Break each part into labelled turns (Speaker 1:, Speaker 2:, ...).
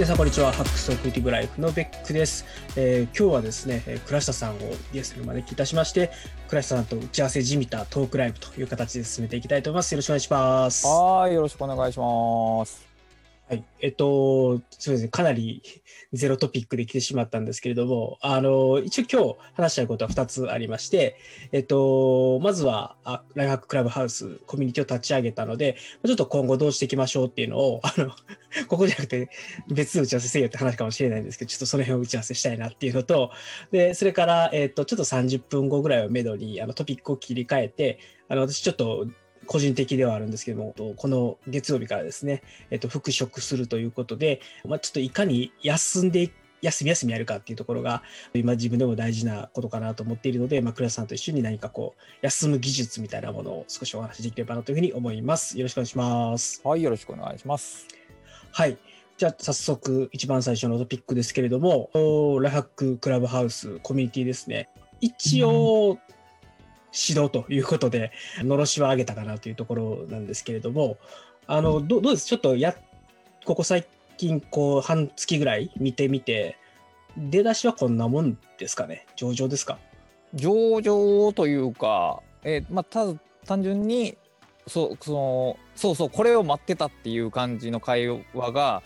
Speaker 1: 皆さんこんにちは。ハックスオクリティブライフのベックです。えー今日はですね、えー倉下さんをゲストにお招きいたしまして、倉下さんと打ち合わせじみたトークライブという形で進めていきたいと思います。よろしくお願いします。は
Speaker 2: はい、よろしくお願いします。
Speaker 1: はい。えっと、そうですね、かなり ゼロトピックで来てしまったんですけれども、あの、一応今日話したいことは2つありまして、えっと、まずは、あライフハッククラブハウスコミュニティを立ち上げたので、ちょっと今後どうしていきましょうっていうのを、あの、ここじゃなくて別の打ち合わせせよって話かもしれないんですけど、ちょっとその辺を打ち合わせしたいなっていうのと、で、それから、えっ、と、ちょっと30分後ぐらいをめどに、あの、トピックを切り替えて、あの、私ちょっと、個人的ではあるんですけども、とこの月曜日からですね、えっ、と、復職するということで、まあ、ちょっといかに休んで、休み休みやるかっていうところが、今自分でも大事なことかなと思っているので、まあ、倉田さんと一緒に何かこう、休む技術みたいなものを少しお話しできればなというふうに思います。よろしくお願いします。
Speaker 2: はい、よろしくお願いします。
Speaker 1: はい。じゃあ早速一番最初のトピックですけれども、ラハッククラブハウスコミュニティですね。一応、指導ということで、のろしは上げたかなというところなんですけれども、あの、どうどうです？ちょっとや、ここ最近、こう、半月ぐらい見てみて、出だしはこんなもんですかね？上々ですか？
Speaker 2: 上々というか、えーまあ、ただ単純に、そう、その、そうそう、これを待ってたっていう感じの会話が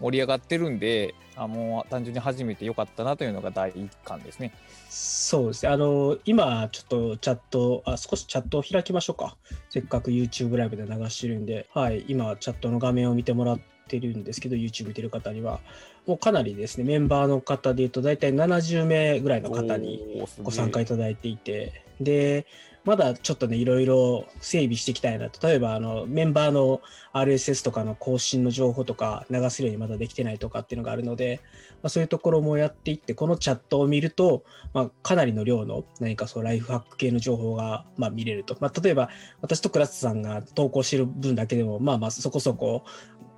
Speaker 2: 盛り上がってるんで、あもう単純に初めてよかったなというのが第一感ですね。
Speaker 1: そうですね。あの、今、ちょっとチャット、あ、少しチャットを開きましょうか。せっかく YouTube ライブで流してるんで、はい、今、チャットの画面を見てもらってるんですけど、YouTube 見てる方には、もうかなりですね、メンバーの方で言うと、大体70名ぐらいの方にご参加いただいていて、で、まだちょっとね、いろいろ整備していきたいな。例えば、あの、メンバーの RSS とかの更新の情報とか流せるようにまだできてないとかっていうのがあるので、まあ、そういうところもやっていって、このチャットを見ると、まあ、かなりの量の何かそうライフハック系の情報が、まあ、見れると。まあ、例えば、私と倉津さんが投稿してる分だけでも、まあまあ、そこそこ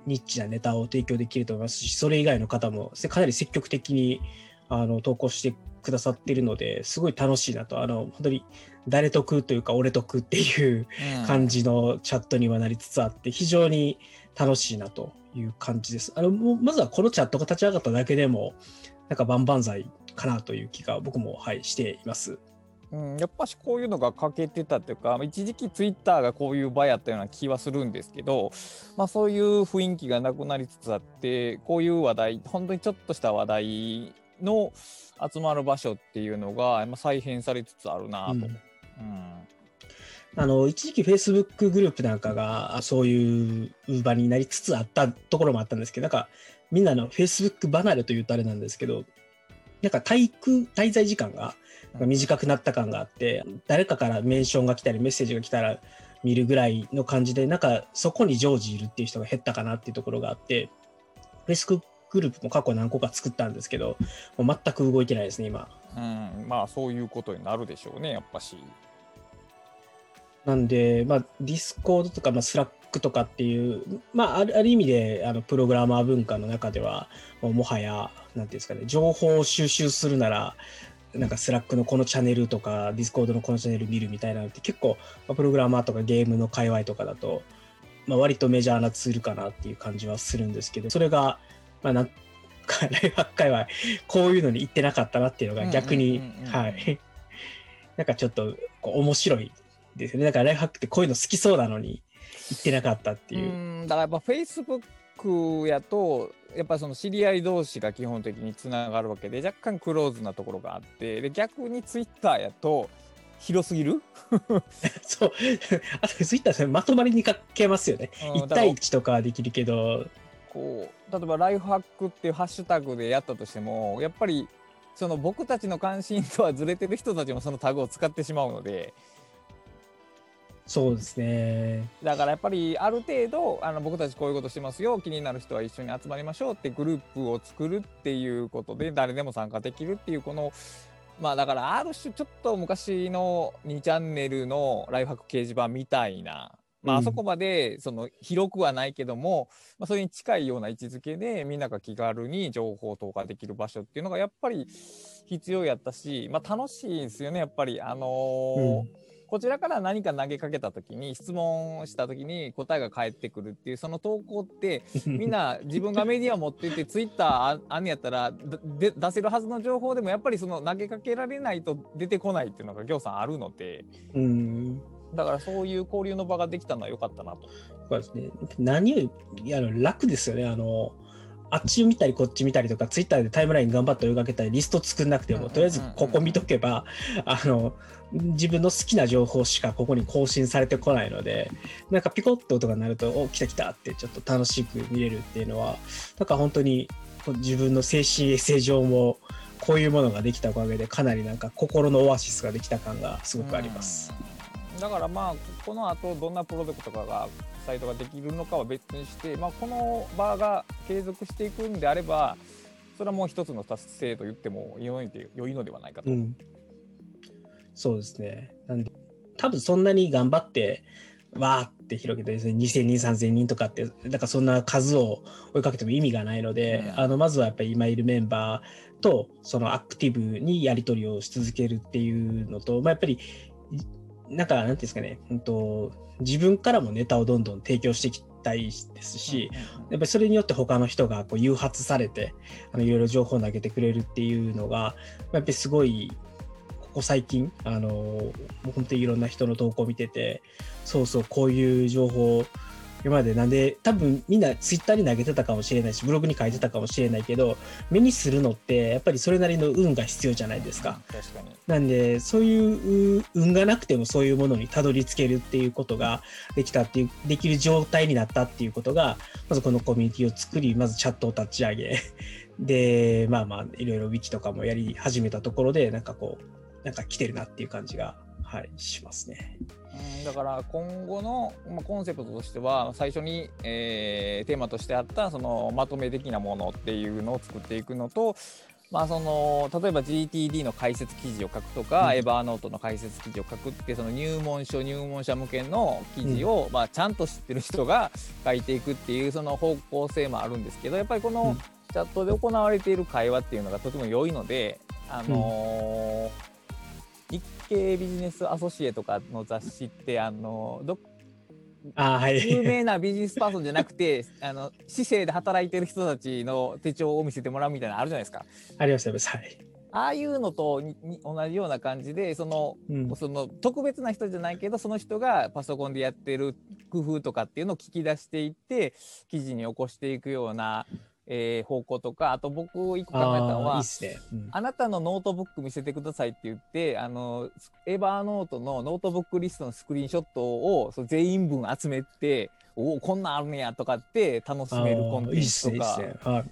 Speaker 1: ニッチなネタを提供できると思いますし、それ以外の方もかなり積極的にあの投稿してくださっているので、すごい楽しいなと、あの、本当に誰得というか、俺得っていう感じのチャットにはなりつつあって、非常に楽しいなという感じです。あの、もうまずはこのチャットが立ち上がっただけでも、なんか万々歳かなという気が僕も、はい、しています。
Speaker 2: うん、やっぱしこういうのが欠けてたっていうか一時期ツイッターがこういう場やったような気はするんですけど、まあ、そういう雰囲気がなくなりつつあってこういう話題本当にちょっとした話題の集まる場所っていうのがまあ再編されつつあるなと。
Speaker 1: うん
Speaker 2: うん
Speaker 1: あの、一時期 Facebook グループなんかが、あそういう場になりつつあったところもあったんですけど、なんか、みんなの Facebook 離れというとあれなんですけど、なんか滞空、滞在時間が短くなった感があって、誰かからメンションが来たり、メッセージが来たら見るぐらいの感じで、なんか、そこに常時いるっていう人が減ったかなっていうところがあって、Facebook グループも過去何個か作ったんですけど、もう全く動いてないですね、今。
Speaker 2: うん、まあそういうことになるでしょうねやっぱし。
Speaker 1: なんで、まあ、ディスコードとか、まあ、スラックとかっていう、まあ、あるある意味で、あの、プログラマー文化の中では、もうもはや、なんていうんですかね、情報を収集するなら、なんかスラックのこのチャンネルとか、ディスコードのこのチャンネル見るみたいなのって結構、まあプログラマーとかゲームの界隈とかだと、まあ、割とメジャーなツールかなっていう感じはするんですけど、それが、まあ、なんか、ライフハック界隈、こういうのに行ってなかったなっていうのが逆にはい。なんかちょっと、こう面白いですよね。だからライフハックってこういうの好きそうなのに行ってなかったっていう。
Speaker 2: うんだからやっぱ Facebook やとやっぱその知り合い同士が基本的につながるわけで若干クローズなところがあってで逆に Twitter やと広すぎる、
Speaker 1: そう。あとツイッターまとまりにかけますよね。1
Speaker 2: うんだから
Speaker 1: 対1とかはできるけど、
Speaker 2: こう例えば「ライフハック」っていうハッシュタグでやったとしてもやっぱりその僕たちの関心とはずれてる人たちもそのタグを使ってしまうので
Speaker 1: そうですね。
Speaker 2: だからやっぱりある程度あの僕たちこういうことしてますよ気になる人は一緒に集まりましょうってグループを作るっていうことで誰でも参加できるっていうこのまあだからある種ちょっと昔の2チャンネルのライフハック掲示板みたいな。まあ、
Speaker 1: うん。
Speaker 2: あそこまでその広くはないけども、まあ、それに近いような位置づけでみんなが気軽に情報投下できる場所っていうのがやっぱり必要やったし、まあ、楽しいですよねやっぱり。あのー
Speaker 1: うん。
Speaker 2: こちらから何か投げかけた時に質問した時に答えが返ってくるっていうその投稿って みんな自分がメディア持っててツイッターああんやったらで出せるはずの情報でもやっぱりその投げかけられないと出てこないっていうのが行さんあるので。
Speaker 1: うん
Speaker 2: だからそういう交流の場ができたのは良かったなと。
Speaker 1: そうですね。何よりあの楽ですよね。あのあっち見たりこっち見たりとか、ツイッターでタイムライン頑張って追いかけたり、リスト作んなくても、とりあえずここ見とけば、あの、自分の好きな情報しかここに更新されてこないので、なんかピコッと音が鳴ると、お、来た来たってちょっと楽しく見れるっていうのは、なんか本当に自分の精神衛生上も、こういうものができたおかげで、かなりなんか心のオアシスができた感がすごくあります。
Speaker 2: だからまあこの後どんなプロジェクトとかがサイトができるのかは別にして、まあ、この場が継続していくんであればそれはもう一つの達成と言っても良い良いのではないかと、うん、
Speaker 1: そうですね。なんで多分そんなに頑張ってわーって広げてですね2000人3000人とかってだからそんな数を追いかけても意味がないので、うん、あのまずはやっぱり今いるメンバーとそのアクティブにやり取りをし続けるっていうのと、まあ、やっぱりなんか、なんていうんですかね、うんと、自分からもネタをどんどん提供していきたいですし、やっぱりそれによって他の人がこう誘発されて、あのいろいろ情報を投げてくれるっていうのが、やっぱりすごい、ここ最近、あの、もう本当にいろんな人の投稿を見てて、そうそう、こういう情報今までなんで多分みんなツイッターに投げてたかもしれないしブログに書いてたかもしれないけど目にするのってやっぱりそれなりの運が必要じゃないですか。
Speaker 2: 確かに
Speaker 1: なんでそういう運がなくてもそういうものにたどり着けるっていうことができたっていうできる状態になったっていうことがまずこのコミュニティを作りまずチャットを立ち上げ でまあまあいろいろウィキとかもやり始めたところでなんかこうなんか来てるなっていう感じがはいしますね。
Speaker 2: うん、だから今後の、まあ、コンセプトとしては最初に、えー、テーマとしてあったそのまとめ的なものっていうのを作っていくのと、まあ、その例えば GTD の解説記事を書くとか、うん、エバーノートの解説記事を書くってその入門書入門者向けの記事を、うん、まあ、ちゃんと知ってる人が書いていくっていうその方向性もあるんですけどやっぱりこのチャットで行われている会話っていうのがとても良いので、あのー日経ビジネスアソシエとかの雑誌ってあのど
Speaker 1: あはい、
Speaker 2: 有名なビジネスパーソンじゃなくて あの市政で働いてる人たちの手帳を見せてもらうみたいなのあるじゃないですか。
Speaker 1: ありますあります。はい。
Speaker 2: ああいうのと同じような感じでそのうん、その特別な人じゃないけどその人がパソコンでやってる工夫とかっていうのを聞き出していって記事に起こしていくようなえー、方向とかあと僕一個考えたのは、
Speaker 1: ねうん、
Speaker 2: あなたのノートブック見せてくださいって言ってあのエヴァーノートのノートブックリストのスクリーンショットをそ全員分集めておおこんなんあるねやとかって楽しめるコンテンツとか。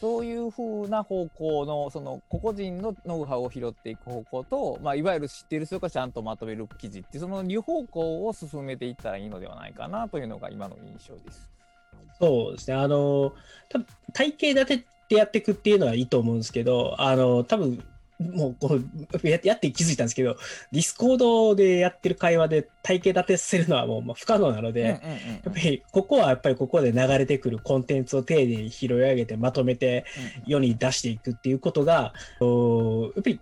Speaker 2: そういうふうな方向のその個々人のノウハウを拾っていく方向と、まあ、いわゆる知っている人がちゃんとまとめる記事ってその2方向を進めていったらいいのではないかなというのが今の印象です。
Speaker 1: そうですね。あの、多分体系立てってやっていくっていうのはいいと思うんですけど、あの、多分もうこうやって気づいたんですけど、ディスコードでやってる会話で体系立てさせるのはもうまあ不可能なので、やっぱりここはやっぱりここで流れてくるコンテンツを丁寧に拾い上げてまとめて世に出していくっていうことが、やっぱり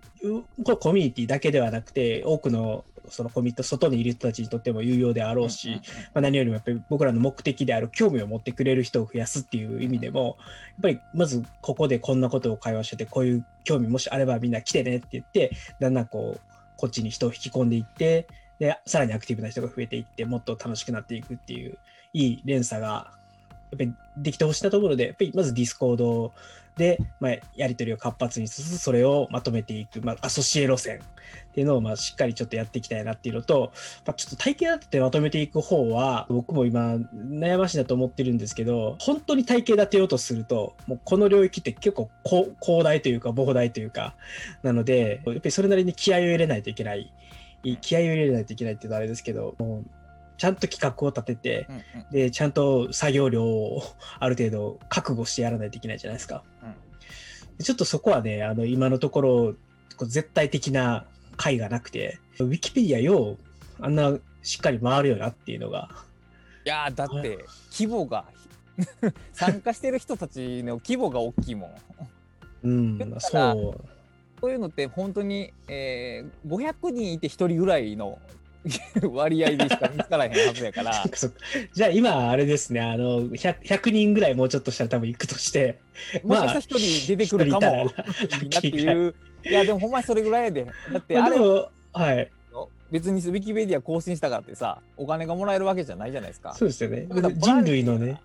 Speaker 1: これコミュニティだけではなくて多くのそのコミュニティ外にいる人たちにとっても有用であろうし、まあ、何よりもやっぱり僕らの目的である興味を持ってくれる人を増やすっていう意味でもやっぱりまずここでこんなことを会話しててこういう興味もしあればみんな来てねって言ってだんだんこうこっちに人を引き込んでいってでさらにアクティブな人が増えていってもっと楽しくなっていくっていういい連鎖がやっぱりできてほしいなところでやっぱりまずディスコードで、まあ、やり取りを活発にしつつ、それをまとめていく、まあ、アソシエ路線っていうのを、まあ、しっかりちょっとやっていきたいなっていうのと、まあ、ちょっと体系立ててまとめていく方は、僕も今、悩ましいなと思ってるんですけど、本当に体系立てようとすると、もうこの領域って結構広大というか、膨大というか、なので、やっぱりそれなりに気合を入れないといけない。気合を入れないといけないっていうのはあれですけど、もうちゃんと企画を立てて、うんうん、でちゃんと作業量をある程度覚悟してやらないといけないじゃないですか。うん、ちょっとそこはねあの今のところ絶対的な解がなくてウィキペディアよあんなしっかり回るよなっていうのが。
Speaker 2: いやだって規模が 参加してる人たちの規模が大きいもん。
Speaker 1: うん、そう。
Speaker 2: そういうのって本当に、えー、500人いて1人ぐらいの 割合でしか見つからへんはずやから。
Speaker 1: じゃあ今あれですね。あの 100, 100人ぐらいもうちょっとしたら多分行くとして。
Speaker 2: もしかしたら一人出てくるかも。っていう。いやでもほんまにそれぐらいやで。だってあれ
Speaker 1: まあでもはい。
Speaker 2: 別にウィキペディア更新したからってさお金がもらえるわけじゃないじゃないですか。
Speaker 1: そうですよね。人類のね。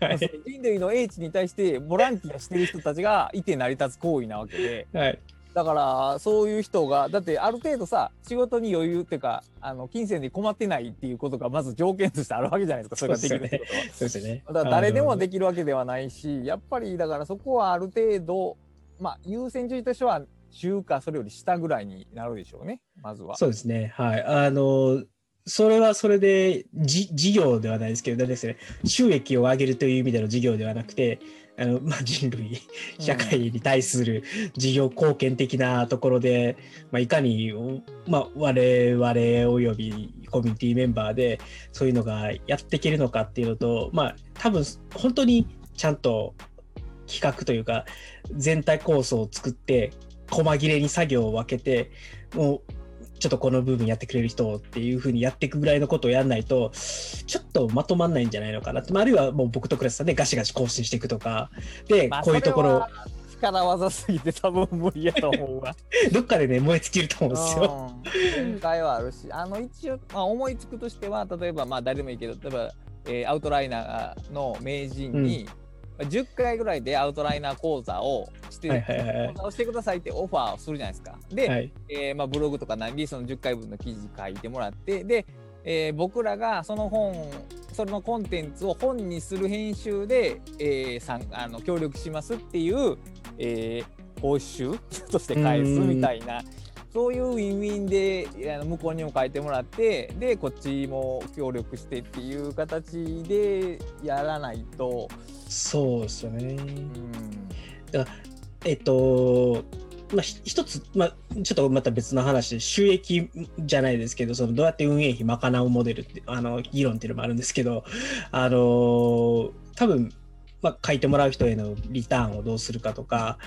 Speaker 1: はい。
Speaker 2: 人類の英知に対してボランティアしてる人たちがいて成り立つ行為なわけで。
Speaker 1: はい
Speaker 2: だからそういう人がだってある程度さ仕事に余裕っていうかあの金銭で困ってないっていうことがまず条件としてあるわけじゃないですかそれができるって。ことは。
Speaker 1: そうですよね。
Speaker 2: だから誰でもで
Speaker 1: き
Speaker 2: きるわけではないしやっぱりだからそこはある程度まあ優先順位としては中かそれより下ぐらいになるでしょうねまずは。
Speaker 1: そうですね。はい。あのそれはそれでじ事業ではないですけどですね。収益を上げるという意味での事業ではなくてあの、まあ、人類社会に対する事業貢献的なところで、まあ、いかに、まあ、我々およびコミュニティメンバーでそういうのがやっていけるのかっていうのと、まあ、多分本当にちゃんと企画というか全体構想を作って細切れに作業を分けてもうちょっとこの部分やってくれる人っていうふうにやっていくぐらいのことをやらないとちょっとまとまんないんじゃないのかなって、まあ、あるいはもう僕とクラスさんでガシガシ更新していくとかで、
Speaker 2: まあ
Speaker 1: こういうところ
Speaker 2: それは力技すぎて多分無理やと思うわ。
Speaker 1: どっかでね燃え尽きると思うんですよ。
Speaker 2: うん限界はあるしあの一応、まあ、思いつくとしては例えばまあ誰でもいいけど例えば、えーアウトライナーの名人に、まあ10回ぐらいでアウトライナー講座をして、
Speaker 1: はいはいはい
Speaker 2: 講座をしてくださいってオファーをするじゃないですか。で、
Speaker 1: はい、
Speaker 2: えーまあ、ブログとか何でその10回分の記事書いてもらってで、えー僕らがその本そのコンテンツを本にする編集で、えー、さんあの協力しますっていう、えー報酬 として返すみたいな。そういうウィンウィンで向こうにも書いてもらってでこっちも協力してっていう形でやらないと、
Speaker 1: そうですよね。
Speaker 2: うん、
Speaker 1: えっと、まあ、ひ一つ、まあ、ちょっとまた別の話で収益じゃないですけどそのどうやって運営費賄うモデルってあの議論っていうのもあるんですけどあの多分、まあ、書いてもらう人へのリターンをどうするかとか、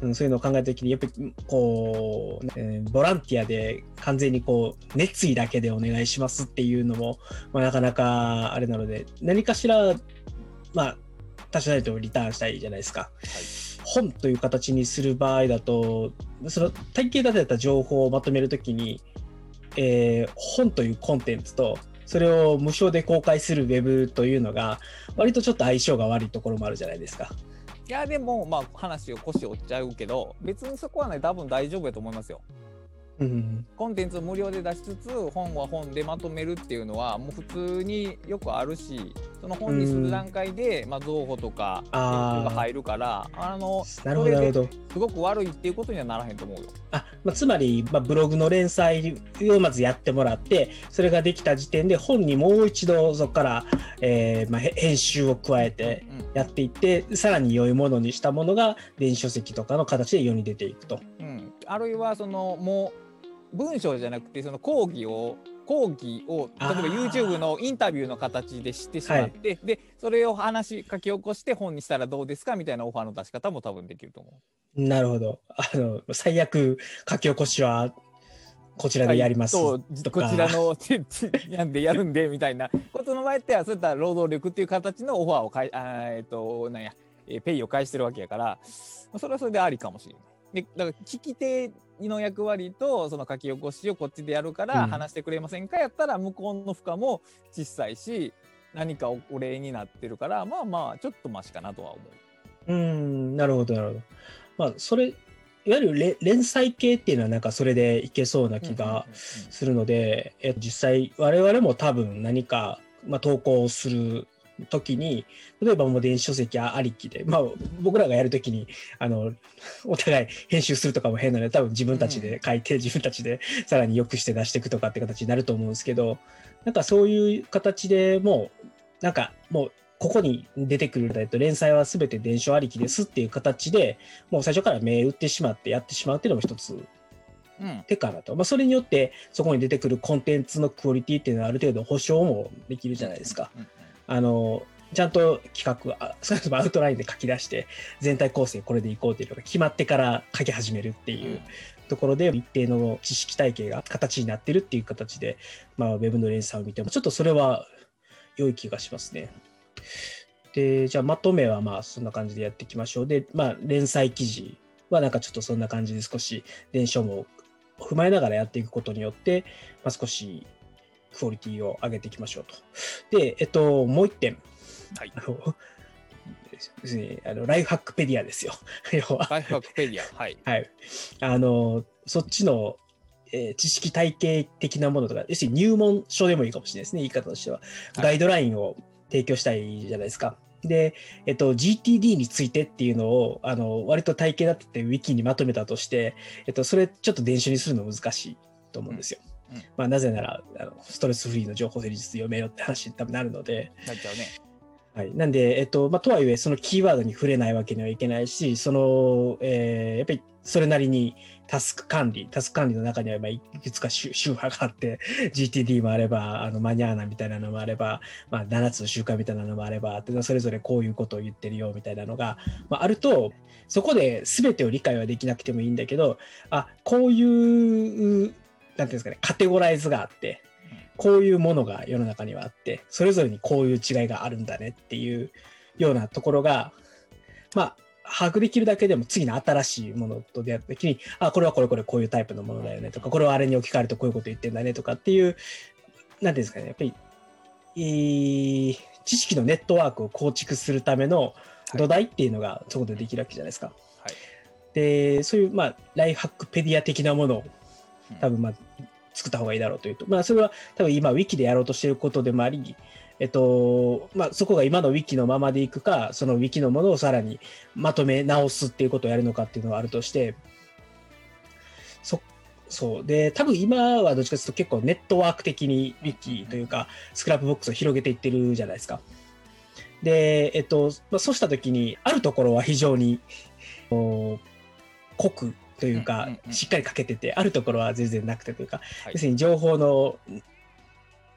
Speaker 1: うん、そういうのを考えた時にやっぱりこう、えーボランティアで完全にこう熱意だけでお願いしますっていうのも、まあ、なかなかあれなので何かしらまあ多少なりともリターンしたいじゃないですか。本という形にする場合だとその体系立てた情報をまとめるときに、えー本というコンテンツとそれを無償で公開するウェブというのが割とちょっと相性が悪いところもあるじゃないですか。
Speaker 2: いやでもまあ話を腰折っちゃうけど別にそこはね多分大丈夫やと思いますよ。
Speaker 1: うん、
Speaker 2: コンテンツを無料で出しつつ本は本でまとめるっていうのはもう普通によくあるしその本にする段階で、まあ、造語とかが入るからあの
Speaker 1: なるほど。
Speaker 2: すごく悪いっていうことにはならへんと思うよ。
Speaker 1: あまあ、つまり、まあ、ブログの連載をまずやってもらってそれができた時点で本にもう一度そこから、えーまあ、へ編集を加えてやっていってさらに良いものにしたものが電子書籍とかの形で世に出ていくと。
Speaker 2: うんうん、あるいはそのもう文章じゃなくてその講義を講義を例えば YouTube のインタビューの形でしてしまって、でそれを話書き起こして本にしたらどうですかみたいなオファーの出し方も多分できると思う。
Speaker 1: なるほど。あの最悪書き起こしはこちらでやりますとか。
Speaker 2: こちらの やんでやるんでみたいなことの場合ってはそういった労働力っていう形のオファーをかいあーえっとなんや、えーペイを返してるわけやからまあそれはそれでありかもしれない。でだから聞き手の役割とその書き起こしをこっちでやるから
Speaker 1: うん
Speaker 2: 話してくれませんか、やったら向こうの負荷も小さいし何かお礼になってるからまあまあちょっとマシかなとは思う。
Speaker 1: うん、なるほど、なるほど。まあ、それ、いわゆるれ連載系っていうのはなんかそれでいけそうな気がするので、え実際我々も多分何か、まあ、投稿をする時に例えばもう電子書籍ありきで、まあ、僕らがやる時にあのお互い編集するとかも変なので多分自分たちで書いて、自分たちでさらに良くして出していくとかって形になると思うんですけどなんかそういう形でもうなんかもうここに出てくると連載は全て伝承ありきですっていう形でもう最初から目打ってしまってやってしまうっていうのも一つ
Speaker 2: うん。
Speaker 1: 手かなと、まあ、それによってそこに出てくるコンテンツのクオリティっていうのはある程度保証もできるじゃないですか。
Speaker 2: うんうん
Speaker 1: あのちゃんと企画あ少なくともアウトラインで書き出して全体構成これでいこうっていうのが決まってから書き始めるっていうところで一定の知識体系が形になってるっていう形で、まあ、ウェブの連載を見ても、ちょっとそれは良い気がしますね。で、じゃあまとめはまあそんな感じでやっていきましょう。で、まあ連載記事はなんかちょっとそんな感じで少し伝承も踏まえながらやっていくことによって、まあ、少しクオリティを上げていきましょうと。で、えっと、もう一点。
Speaker 2: はい。
Speaker 1: あのですね、あのライフハックペディアですよ。
Speaker 2: 要は。ライフハックペディア。はい。
Speaker 1: はい。あの、そっちの、えー、知識体系的なものとか、要するに入門書でもいいかもしれないですね、言い方としては。ガイドラインを提供したいじゃないですか。で、えっと、GTD についてっていうのを、あの、割と体系だって Wiki にまとめたとして、えっと、それちょっと電子にするの難しいと思うんですよ。うんうん、まあ、なぜならあの、ストレスフリーの情報整理術読めよって話に多分なるので。
Speaker 2: なっちゃうね。
Speaker 1: はい、なんで、えっとまあ、とはいえ、そのキーワードに触れないわけにはいけないし、その、えー、やっぱりそれなりにタスク管理、タスク管理の中にはまあいくつか宗派 があって、GTD もあれば、あのマニャーナみたいなのもあれば、まあ、7つの習慣みたいなのもあれば、それぞれこういうことを言ってるよみたいなのが、まあ、あると、そこで全てを理解はできなくてもいいんだけど、あこういう、ていうんですかね、カテゴライズがあって、こういうものが世の中にはあって、それぞれにこういう違いがあるんだねっていうようなところが、まあ、把握できるだけでも次の新しいものと出会った時に、あ、これはこれこれこういうタイプのものだよねとか、これはあれに置き換えるとこういうこと言ってんだねとかっていう、なんていうんですかね、やっぱり、えー、知識のネットワークを構築するための土台っていうのがそこでできるわけじゃないですか。はい、で、そういう、まあ、ライフハックペディア的なものを多分、まあ、作った方がいいだろうというと、まあ、それは多分今、ウィキでやろうとしていることでもあり、えっとまあ、そこが今のウィキのままでいくか、そのウィキのものをさらにまとめ直すっていうことをやるのかっていうのがあるとして、そそう。で多分今はどっちかというと結構ネットワーク的にウィキというかスクラップボックスを広げていってるじゃないですか。で、えっとまあ、そうした時にあるところは非常に濃くというか、しっかりかけてて、あるところは全然なくてというか、はい、要するに情報の、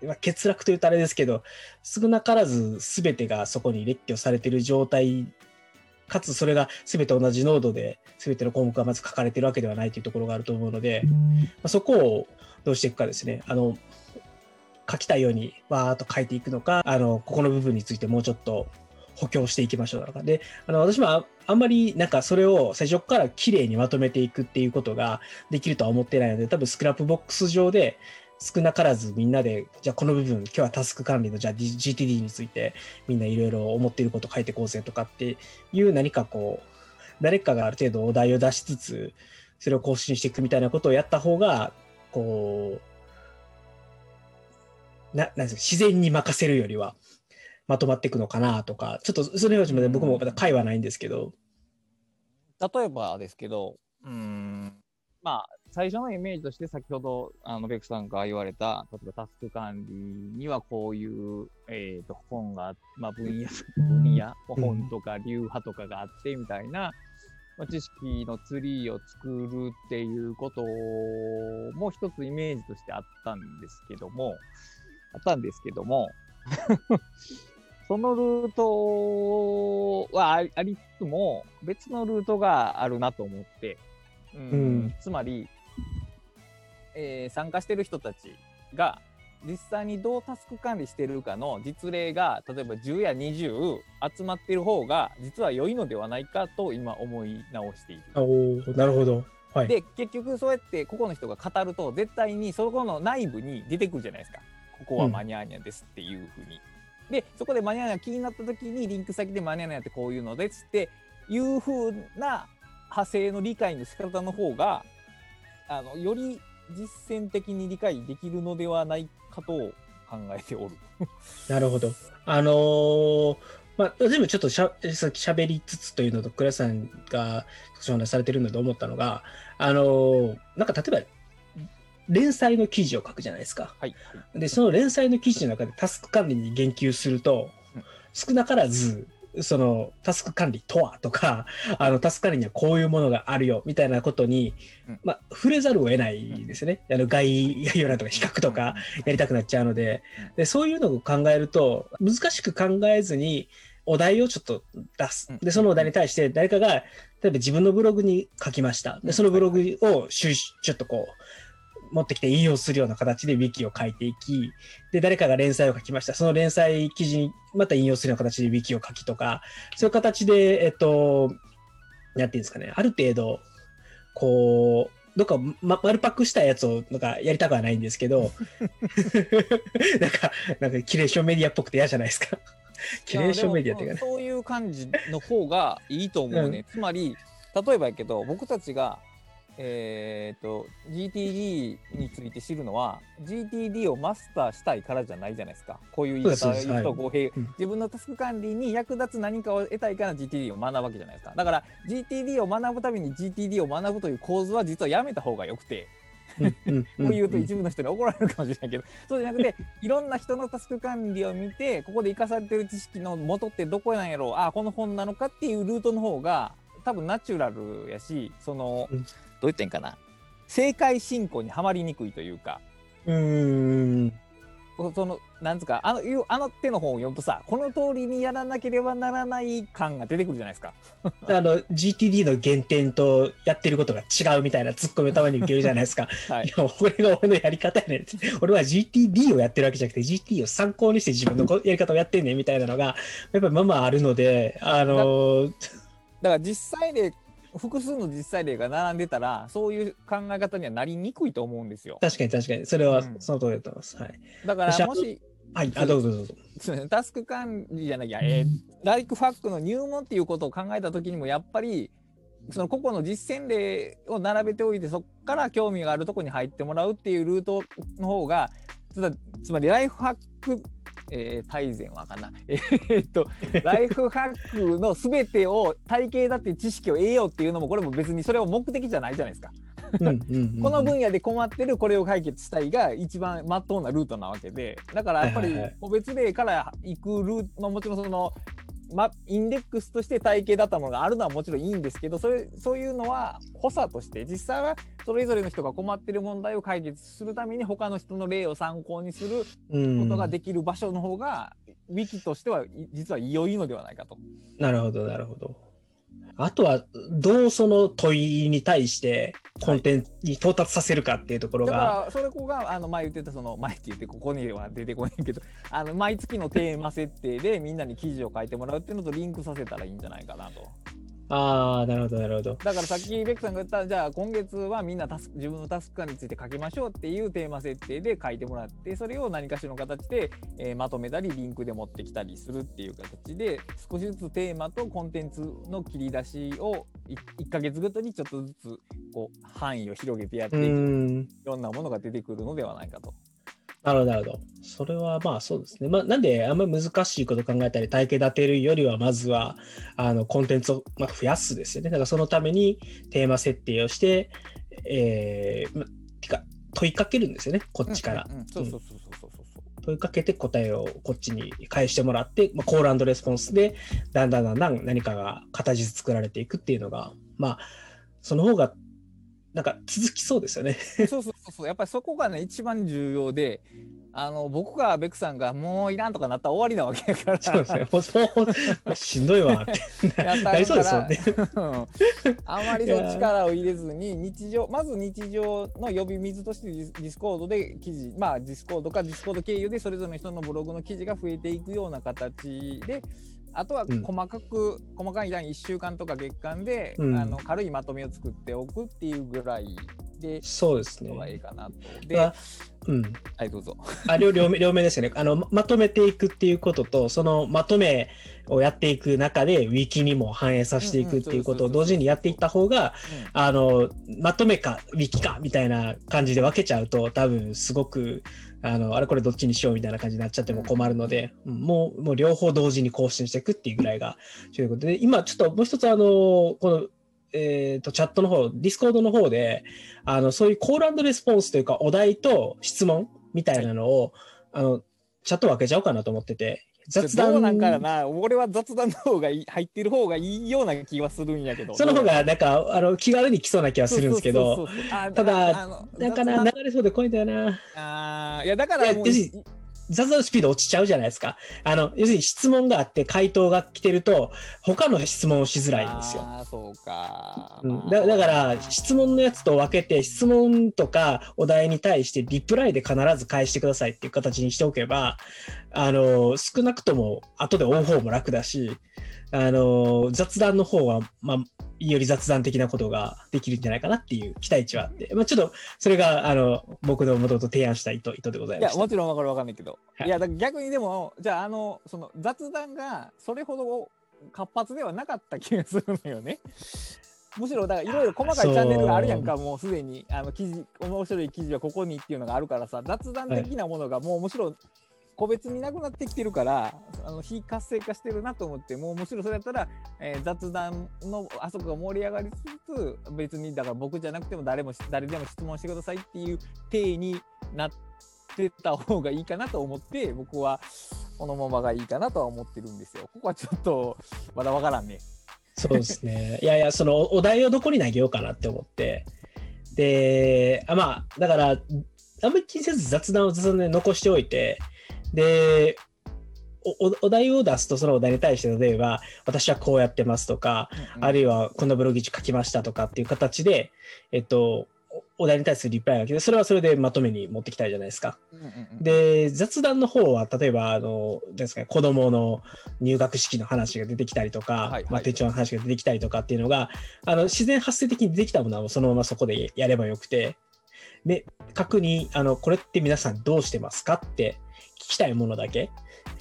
Speaker 1: まあ、欠落というとあれですけど、少なからず全てがそこに列挙されている状態、かつそれが全て同じ濃度で、全ての項目がまず書かれているわけではないというところがあると思うので、まあ、そこをどうしていくかですね。あの書きたいようにわーっと書いていくのか、あのここの部分についてもうちょっと補強していきましょうとか。で、あの私もあんまりなんかそれを最初から綺麗にまとめていくっていうことができるとは思ってないので、多分スクラップボックス上で少なからずみんなで、じゃあこの部分、今日はタスク管理のじゃあ GTD についてみんないろいろ思っていること書いてこうぜとかっていう何かこう、誰かがある程度お題を出しつつ、それを更新していくみたいなことをやった方が、こう、ななんですか自然に任せるよりは、まとまっていくのかなとか、ちょっとそれよりも僕もまだ解はないんですけど。
Speaker 2: 例えばですけど、うん、まあ、最初のイメージとして先ほど、あの、ベクさんが言われた、例えばタスク管理にはこういう、えっ、ー、と、本が、まあ、分野、分野、本とか流派とかがあってみたいな、まあ、知識のツリーを作るっていうことも一つイメージとしてあったんですけども、あったんですけども、そのルートはありつつも、別のルートがあるなと思って、うん、うん、つまり、えー、参加してる人たちが実際にどうタスク管理してるかの実例が例えば10や20集まってる方が実は良いのではないかと今思い直している。
Speaker 1: おなるほど。はい、
Speaker 2: で結局そうやって個々の人が語ると絶対にそこの内部に出てくるじゃないですか。ここはマニャーニャですっていうふうに。で、そこでマニアナ気になった時にリンク先でマニアナってこういうのですっていう風な派生の理解の仕方の方が、あの、より実践的に理解できるのではないかと考えておる。
Speaker 1: なるほど。あのー、まあ、全部ちょっとしゃしゃべりつつというのと、倉さんが少しお話されてるんだと思ったのが、あのー、なんか例えば連載の記事を書くじゃないですか。
Speaker 2: はい、
Speaker 1: で、その連載の記事の中でタスク管理に言及すると、少なからず、そのタスク管理とはとか、あのタスク管理にはこういうものがあるよみたいなことに、まあ、触れざるを得ないですね。あの概要欄とか比較とかやりたくなっちゃうので。で、そういうのを考えると、難しく考えずに、お題をちょっと出す。
Speaker 2: うん。
Speaker 1: で、そのお題に対して誰かが、例えば自分のブログに書きました。で、
Speaker 2: うん。
Speaker 1: そのブログをちょっとこう、持ってきて引用するような形でウィキを書いていき、で、誰かが連載を書きました。その連載記事にまた引用するような形でウィキを書きとか、そういう形で、えっと、なんていうんですかね、ある程度、こう、どっか、ま、丸パクしたやつをなんかやりたくはないんですけど、なんか、なんかキュレーションメディアっぽくて嫌じゃないですか。キュレーションメディアっていうかね。
Speaker 2: そういう感じの方がいいと思うね。つまり例えばやけど僕たちがえー、と GTD について知るのは GTD をマスターしたいからじゃないじゃないですか。こういう言い方を言うと
Speaker 1: はい。
Speaker 2: 語弊、
Speaker 1: うん。
Speaker 2: 自分のタスク管理に役立つ何かを得たいから GTD を学ぶわけじゃないですか。だから GTD を学ぶために GTD を学ぶという構図は実はやめた方がよくて こう言うと一部の人に怒られるかもしれないけど、そうじゃなくていろんな人のタスク管理を見てここで生かされてる知識の元ってどこなんやろうあこの本なのかっていうルートの方が多分ナチュラルやしその、
Speaker 1: うん
Speaker 2: どう言ってんかな？正解進行にはまりにくいというか
Speaker 1: うーん。
Speaker 2: そのなんつうかあのあの手の本を読むとさこの通りにやらなければならない感が出てくるじゃないですか。
Speaker 1: あの、GTD の原点とやってることが違うみたいなツッコミをたまに受けるじゃないですか。
Speaker 2: はい
Speaker 1: いや、これが俺のやり方やねんって。俺は GTD をやってるわけじゃなくて、GT を参考にして自分のこやり方をやってんねんみたいなのが、やっぱりまあまああるので、あのー
Speaker 2: だから実際例複数の実際例が並んでたらそういう考え方にはなりにくいと思うんですよ。
Speaker 1: 確かに確かに、それは
Speaker 2: うん
Speaker 1: その通りだと思います。はい。
Speaker 2: だからもし
Speaker 1: はい、あ、どうぞどうぞ。
Speaker 2: タスク管理じゃないや、えーライクファックの入門っていうことを考えた時にもやっぱりその個々の実践例を並べておいてそこから興味があるところに入ってもらうっていうルートの方がつまつまりライフハックえー、大全はあかんな。えーっと、ライフハックのすべてを体系だって知識を得ようっていうのも、これも別にそれは目的じゃないじゃないですか。
Speaker 1: うんうんうんうん
Speaker 2: この分野で困ってるこれを解決したいが一番まっとうなルートなわけでだからやっぱり個別例から行くルート、まあ、もちろんその、ま、インデックスとして体系だったものがあるのはもちろんいいんですけどそれそういうのは補佐として実際はそれぞれの人が困ってる問題を解決するために他の人の例を参考にする
Speaker 1: うん
Speaker 2: ことができる場所の方が、ウィキとしてはい実は良いのではないかと。
Speaker 1: なるほど、なるほど。あとは、どうその問いに対してコンテンツに到達させるかっていうところ
Speaker 2: だ
Speaker 1: が、
Speaker 2: からそれこがあの前言ってたその前って言ってここには出てこないけどあの毎月のテーマ設定でみんなに記事を書いてもらうっていうのとリンクさせたらいいんじゃないかなと。
Speaker 1: ああ、なるほど、なるほど。
Speaker 2: だからさっきベックさんが言ったじゃあ今月はみんなタスク自分のタスク感について書きましょうっていうテーマ設定で書いてもらってそれを何かしらの形で、えーまとめたりリンクで持ってきたりするっていう形で少しずつテーマとコンテンツの切り出しを1ヶ月ごとにちょっとずつこう範囲を広げてやって
Speaker 1: う
Speaker 2: いくい
Speaker 1: ん。
Speaker 2: ろんなものが出てくるのではないかと。
Speaker 1: なるほど、なるほど。それはまあそうですね。まあ、なんで、あんまり難しいこと考えたり、体系立てるよりは、まずは、あの、コンテンツを、まあ、増やすですよね。だからそのためにテーマ設定をして、えー、まてか、問いかけるんですよね、こっちから。
Speaker 2: うんうんそうそうそうそうそうそう。
Speaker 1: 問いかけて答えをこっちに返してもらって、まあ、コールレスポンスでだんだんだんだん何かが形作られていくっていうのがまあその方がなんか続きそうですよね。
Speaker 2: そうそうそうそうやっぱりそこがね一番重要であの僕がベクさんがもういらんとかなったら終わりなわけやから
Speaker 1: そうですね。もうもうしんどいわってりそうですよね。
Speaker 2: うんあまりそう力を入れずに日常まず日常の呼び水としてディスコードで記事まあディスコードかディスコード経由でそれぞれの人のブログの記事が増えていくような形であとは
Speaker 1: うん
Speaker 2: 細かく、細かい単位1週間とか月間で、
Speaker 1: うん
Speaker 2: あの軽いまとめを作っておくっていうぐらいで
Speaker 1: そうです
Speaker 2: のがいい
Speaker 1: ね。
Speaker 2: かなと。で、
Speaker 1: うん、
Speaker 2: いどうぞ。
Speaker 1: あ両両面両面ですよねあの。ままとめていくっていうことと、そのまとめをやっていく中で、ウィキにも反映させていくっていうことを同時にやっていった方が、あの、まとめか、ウィキか、みたいな感じで分けちゃうと、多分すごく、あの、あれこれどっちにしようみたいな感じになっちゃっても困るので、うんもう、もう両方同時に更新していくっていうぐらいが、ということで、今ちょっともう一つあの、この、えっ、と、チャットの方、ディスコードの方で、あの、そういうコールレスポンスというか、お題と質問みたいなのを、あの、チャット分けちゃおうかなと思ってて、雑談
Speaker 2: どうなんかな俺は雑談の方が入ってる方がいいような気はするんやけど。
Speaker 1: その方が、なんか、あの、気軽に来そうな気はするんですけど、
Speaker 2: そうそうそうそうあ
Speaker 1: ただなかな流れそうで怖いんだよな。
Speaker 2: あーいやだからもう
Speaker 1: 雑談のスピード落ちちゃうじゃないですか。あの、要するに質問があって回答が来てると、他の質問をしづらいんですよ。
Speaker 2: ああ、そうか。
Speaker 1: うん、だだから、質問のやつと分けて、質問とかお題に対してリプライで必ず返してくださいっていう形にしておけば、あの、少なくとも後で追う方も楽だし、あの、雑談の方は、まあ、より雑談的なことができるんじゃないかなっていう期待値はあって、まあ、ちょっとそれが、あの、僕のもともと提案した意図意図でござい
Speaker 2: いや、
Speaker 1: ました。
Speaker 2: もちろんわかるわかんないけど。
Speaker 1: はい
Speaker 2: いや、逆にでも、じゃあ、あの、その雑談がそれほど活発ではなかった気がするのよね。むしろ、だからいろいろ細かいチャンネルがあるやんか、もうすでに、あの、記事、面白い記事はここにっていうのがあるからさ、雑談的なものがもうむしろ、個別になくなってきてるからあの非活性化してるなと思ってもうむしろそれやったら、えー雑談のあそこが盛り上がりつつ別にだから僕じゃなくても誰も誰でも質問してくださいっていう体になってた方がいいかなと思って僕はこのままがいいかなとは思ってるんですよ。ここはちょっとまだわからんね。
Speaker 1: そうですね。いやいや、そのお題をどこに投げようかなって思って。で、あまあ、だから、あんまり気にせず雑談を雑談で残しておいて、で、お題を出すと、そのお題に対して、例えば、私はこうやってますとか、あるいはこんなブログ記事書きましたとかっていう形で、えっと、おお題に対するリプライが来て、それはそれでまとめに持ってきたいじゃないですか。
Speaker 2: うんうんうん、
Speaker 1: で、雑談の方は、例えば、あの、ですかね、子供の入学式の話が出てきたりとか、
Speaker 2: はいはい。
Speaker 1: まあ、手帳の話が出てきたりとかっていうのが、あの、自然発生的に出てきたものはそのままそこでやればよくて、で、確に、あの、これって皆さんどうしてますかって聞きたいものだけ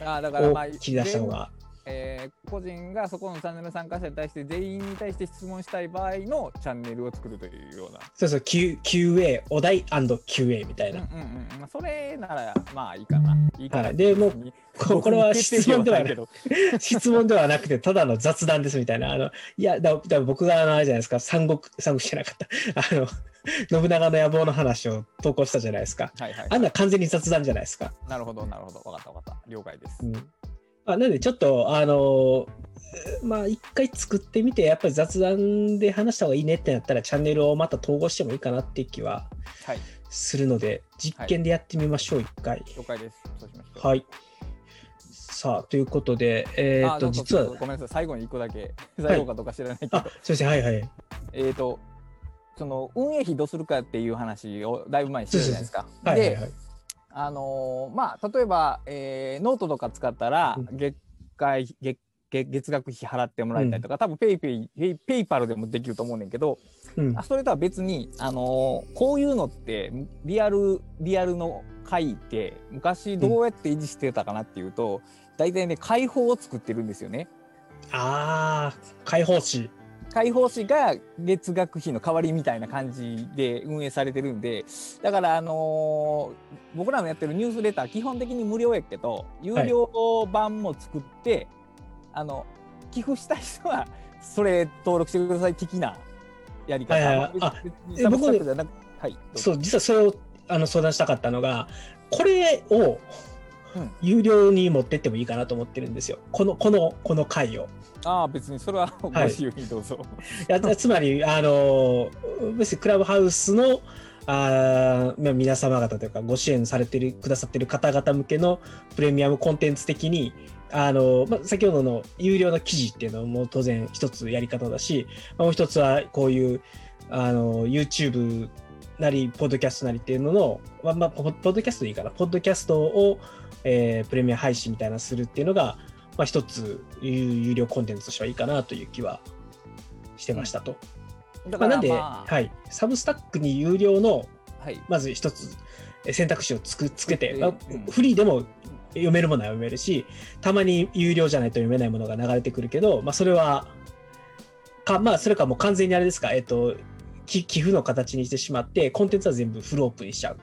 Speaker 2: あーだからまあ
Speaker 1: を切り出したのが、
Speaker 2: えー個人がそこのチャンネル参加者に対して全員に対して質問したい場合のチャンネルを作るというような。
Speaker 1: そうそう、Q、QA、お題 &QA みたいな。
Speaker 2: うんうんうんまあ、それならまあいいかな。いいかな。
Speaker 1: はいでもこれは質問ではない
Speaker 2: けど。
Speaker 1: 質問ではなくて、ただの雑談ですみたいな。あの、いや、だだ僕があの、あれじゃないですか、三国、三国じゃなかった。あの、信長の野望の話を投稿したじゃないですか。
Speaker 2: はいはい。
Speaker 1: あんな完全に雑談じゃないですか。
Speaker 2: なるほどなるほど。わかったわかった。了解です
Speaker 1: う。ん。あなんで、ちょっと、あの、まあ、一回作ってみて、やっぱり雑談で話した方がいいねってなったら、チャンネルをまた統合してもいいかなっていう気は
Speaker 2: はい。
Speaker 1: するので、実験でやってみましょう、一回。
Speaker 2: 了解です。そうしましょう。
Speaker 1: はい。さあ、ということで、えーっと、実は
Speaker 2: ごめんなさい。最後に一個だけ。最後かどうか知らないけど。
Speaker 1: あ、すいません、はいはい。
Speaker 2: えっと、その運営費どうするかっていう話をだいぶ前にしてるじゃないですか。で
Speaker 1: はいはいはい。
Speaker 2: あのーまあ例えば、えーノートとか使ったら
Speaker 1: うん
Speaker 2: 月会月月月額費払ってもらえたりとか、多分ペイペイペイペイパルでもできると思うねんけど、
Speaker 1: うん
Speaker 2: あそれとは別に、あのーこういうのってリアルリアルの会って昔どうやって維持してたかなっていうと、大体ね開放を作ってるんですよね。
Speaker 1: ああ、開放誌。
Speaker 2: 開放誌が月額費の代わりみたいな感じで運営されてるんでだからあのー僕らのやってるニュースレター基本的に無料やけど有料版も作って、あの寄付したい人はそれ登録してください的なやり方、
Speaker 1: はいはいはいあ僕
Speaker 2: はい
Speaker 1: そう、実はそれをあの相談したかったのが、これを
Speaker 2: うん
Speaker 1: 有料に持ってってもいいかなと思ってるんですよ。この、この、この回を。
Speaker 2: ああ別にそれはご
Speaker 1: はい。
Speaker 2: 自由にどうぞ、
Speaker 1: い。やつまり、あの、別にクラブハウスの、あーまあ皆様方というか、ご支援されてる、くださってる方々向けのプレミアムコンテンツ的に、あの、まあ、先ほどの有料の記事っていうのも当然一つやり方だし、まあもう一つはこういう、あの、YouTube なり、ポッドキャストなりっていうのの、まあ、まあ、ポポッドキャストでいいかな、ポッドキャストを、えープレミア配信みたいなのするっていうのが、まあ、一つ有有料コンテンツとしてはいいかなという気はしてましたと。
Speaker 2: だから
Speaker 1: まあなんで、
Speaker 2: まあ
Speaker 1: はい、サブスタックに有料の
Speaker 2: はい
Speaker 1: まず一つえ選択肢をつくつけて、
Speaker 2: うん
Speaker 1: まあフリーでも読めるものは読めるし、たまに有料じゃないと読めないものが流れてくるけど、まあ、それは、かまあ、それかもう完全にあれですか、えっと、き寄付の形にしてしまって、コンテンツは全部フルオープンにしちゃう。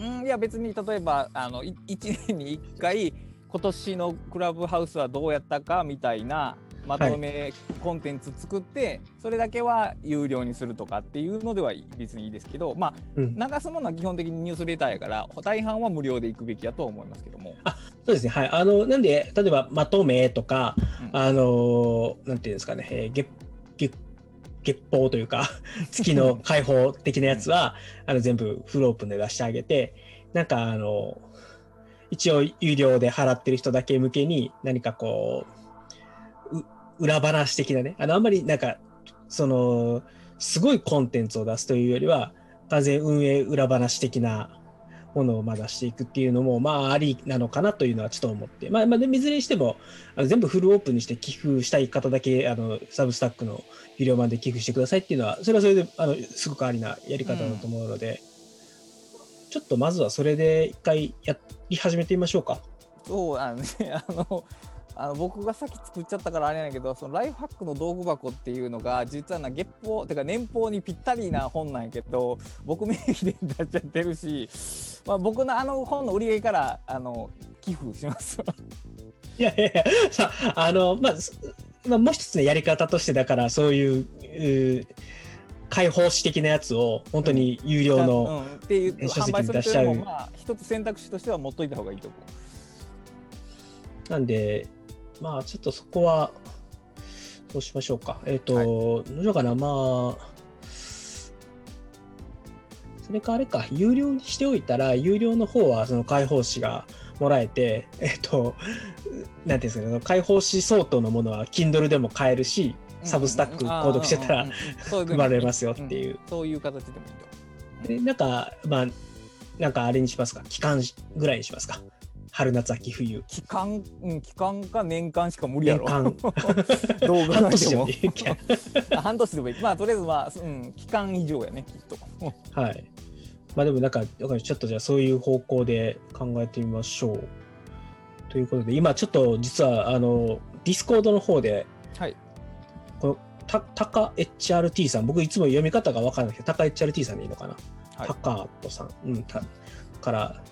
Speaker 2: うん、いや別に例えばあのい1年に1回今年のクラブハウスはどうやったかみたいなまとめコンテンツ作って、それだけは有料にするとかっていうのでは別にいいですけどまあ
Speaker 1: うん、
Speaker 2: 流すものは基本的にニュースレターやから大半は無料で行くべきだと思いますけども。
Speaker 1: そうですね。はい。あの、なんで、例えば、まとめとか、
Speaker 2: うん
Speaker 1: あの、なんていうんですかね、えー月、月、月報というか、月の開放的なやつは、あの、全部フルオープンで出してあげて、なんか、あの、一応有料で払ってる人だけ向けに何かこう、う裏話的なね、あの、あんまりなんか、その、すごいコンテンツを出すというよりは、完全運営裏話的なものをまだしていくっていうのも、まあ、ありなのかなというのはちょっと思って、まあ、まあ、いずれにしても、あの全部フルオープンにして寄付したい方だけ、あの、サブスタックの有料版で寄付してくださいっていうのは、それはそれで、あの、すごくありなやり方だと思うので、うん、ちょっとまずはそれで一回やり始めてみましょうか。
Speaker 2: そうなんね。あの、あの僕がさっき作っちゃったからあれなんやけどそのライフハックの道具箱っていうのが実はな月報てか年俸にぴったりな本なんやけど 僕名義で出っちゃってるし、まあ、僕のあの本の売り上げからあの寄付します。
Speaker 1: いやいやいやさあのまあ、まあ、もう一つのやり方としてだからそういう開放式的なやつを本当に有料の書籍に出しちゃう、うんうん、ま
Speaker 2: あ一つ選択肢としては持っといた方がいいと思
Speaker 1: う。なんでまあ、ちょっとそこは、どうしましょうか。えっ、ー、と、はい、どうしようかな。まあ、それかあれか、有料にしておいたら、有料の方はその開放誌がもらえて、えっ、ー、と、なんていうんですかね、開放誌相当のものは Kindle でも買えるし、サブスタック購読してたら配られますよっていう。
Speaker 2: そういう形でも
Speaker 1: いいと。で、なんか、まあ、なんかあれにしますか、期間ぐらいにしますか。春夏秋冬。
Speaker 2: 期間、うん、期間か年間しか無理やろ。
Speaker 1: 年
Speaker 2: 間。動画半年でも。半年でもいい。まあとりあえずまあ、うん、期間以上やねきっ
Speaker 1: と。はい。まあでもなんかちょっとじゃあそういう方向で考えてみましょう。ということで今ちょっと実はあのディスコードの方で、
Speaker 2: はい、
Speaker 1: このたタカ HRT さん。僕いつも読み方が分からないけどタカ HRT さんでいいのかな、はい、タカートさん、うん、たから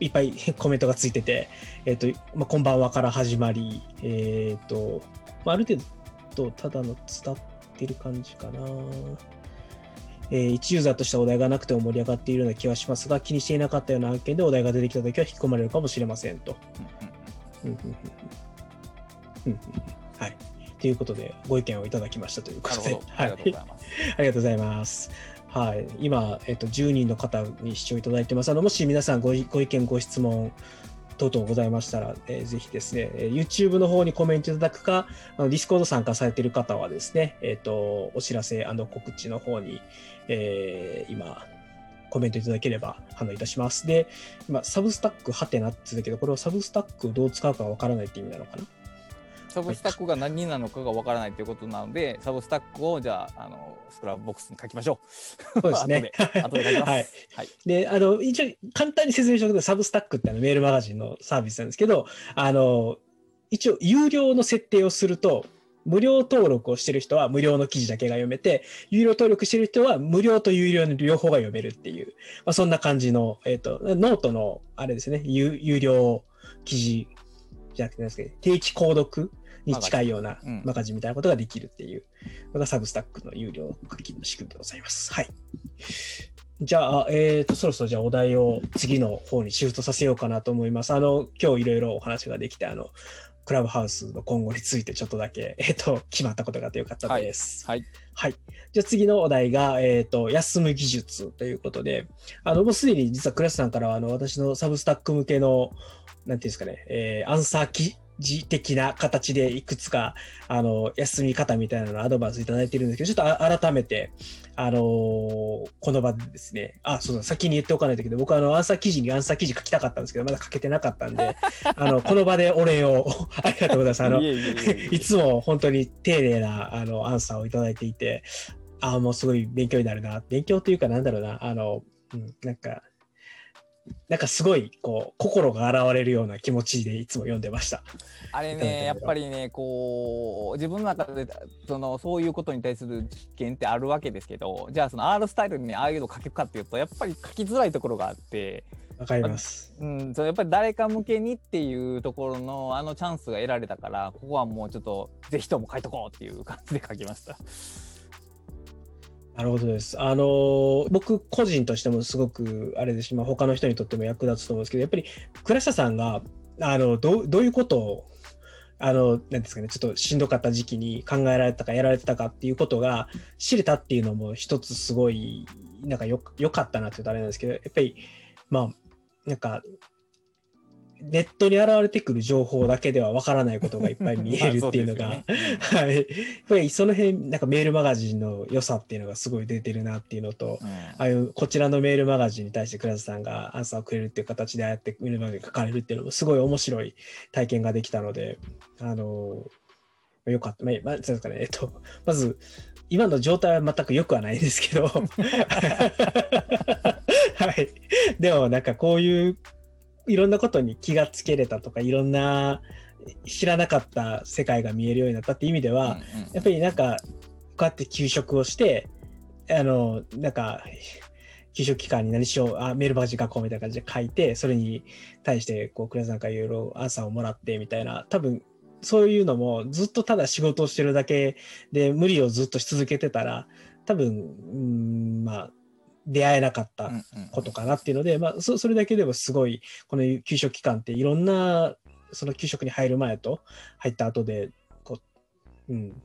Speaker 1: いっぱい コメントがついてて、えっ、ー、と、まあ、こんばんはから始まり、えっ、ー、と、まあ、ある程度、ただの伝ってる感じかな。えー、1ユーザーとしてはお題がなくても盛り上がっているような気はしますが、気にしていなかったような案件でお題が出てきたときは引き込まれるかもしれませんと。はい。ということで、ご意見をいただきましたということで。
Speaker 2: ありがとうございます。
Speaker 1: ありがとうございます。はい、今、えっと、10人の方に視聴いただいてます。あのもし皆さんごご意見、ご質問等々ございましたら、えー、ぜひですね、え、YouTube の方にコメントいただくか、あの Discord 参加されている方はですね、えっ、ー、と、お知らせ告知の方に、えー、今、コメントいただければ反応いたします。で、今、サブスタックはてなって言ったけど、これはサブスタックをどう使うかわからないって意味なのかな
Speaker 2: サブスタックが何なのかがわからないということなので、サブスタックをじゃあ、あの、スクラップボックスに書きましょ
Speaker 1: う。そうですね。
Speaker 2: 後で書きます。はい。
Speaker 1: はい、で、あの、一応、簡単に説明しておくと、サブスタックってあのメールマガジンのサービスなんですけど、あの、一応、有料の設定をすると、無料登録をしてる人は無料の記事だけが読めて、有料登録してる人は無料と有料の両方が読めるっていう、まあ、そんな感じの、えっ、ー、と、ノートの、あれですね、有有料記事じゃなくて、ですけど、定期購読に近いようなマガジンみたいなことができるっていうのがサブスタックの有料課金の仕組みでございます。はい。じゃあ、えっ、ー、と、そろそろじゃあお題を次の方にシフトさせようかなと思います。あの、今日いろいろお話ができて、あの、クラブハウスの今後についてちょっとだけ、えっ、ー、と、決まったことがあってよかったです。
Speaker 2: はい。
Speaker 1: はい。じゃあ次のお題が、えっ、ー、と、休む技術ということで、あの、もうすでに実はクラスさんからは、あの、私のサブスタック向けの、なんていうんですかね、えー、アンサーキ時的な形でいくつか、あの、休み方みたいなのアドバイスいただいてるんですけど、ちょっと改めて、あのー、この場でですね、あ、そうだ、先に言っておかないといけない。僕はあの、アンサー記事にアンサー記事書きたかったんですけど、まだ書けてなかったんで、あの、この場でお礼を、ありがとうございます。あの、いつも本当に丁寧な、あの、アンサーをいただいていて、あもうすごい勉強になるな。勉強というか、なんだろうな、あの、うん、なんか、なんかすごいこう心が現れるような気持ちでいつも読んでました。
Speaker 2: あれねやっぱりねこう自分の中でそのそういうことに対する実験ってあるわけですけどじゃあその R スタイルにああいうの書くかっていうとやっぱり書きづらいところがあって。
Speaker 1: わかります、
Speaker 2: うん、そやっぱり誰か向けにっていうところのあのチャンスが得られたからここはもうちょっとぜひとも書いとこうっていう感じで書きました。
Speaker 1: なるほどです。あの僕個人としてもすごくあれですし、まあ、他の人にとっても役立つと思うんですけど、やっぱり倉下さんがあのどどういうことをあの、なんですかね、ちょっとしんどかった時期に考えられたかやられてたかっていうことが知れたっていうのも一つすごい、なんかよ、良かったなって言うとあれなんですけど、やっぱり、まあ、なんか、ネットに現れてくる情報だけではわからないことがいっぱい見えるっていうのが、はい。やっぱりその辺、なんかメールマガジンの良さっていうのがすごい出てるなっていうのと、
Speaker 2: うん
Speaker 1: ああいうこちらのメールマガジンに対して倉田さんがアンサーをくれるっていう形でああやってメールマガジンに書かれるっていうのもすごい面白い体験ができたので、あのよかった。まあ、まあ、ですかね。えっと、まず、今の状態は全く良くはないですけど、はい。でもなんかこういういろんなことに気がつけれたとか、いろんな知らなかった世界が見えるようになったっていう意味では、やっぱりなんか、こうやって給食をして、あの、なんか、給食期間に何しよう、あ、メールマガジン書こうみたいな感じで書いて、それに対して、こう、倉田さんからいろいろアンサーをもらってみたいな、多分、そういうのもずっとただ仕事をしてるだけで無理をずっとし続けてたら、多分、うん、まあ、出会えなかったことかなっていうので、まあ、そそれだけでもすごい、この給食期間っていろんな、その給食に入る前と入った後で、こう、うん、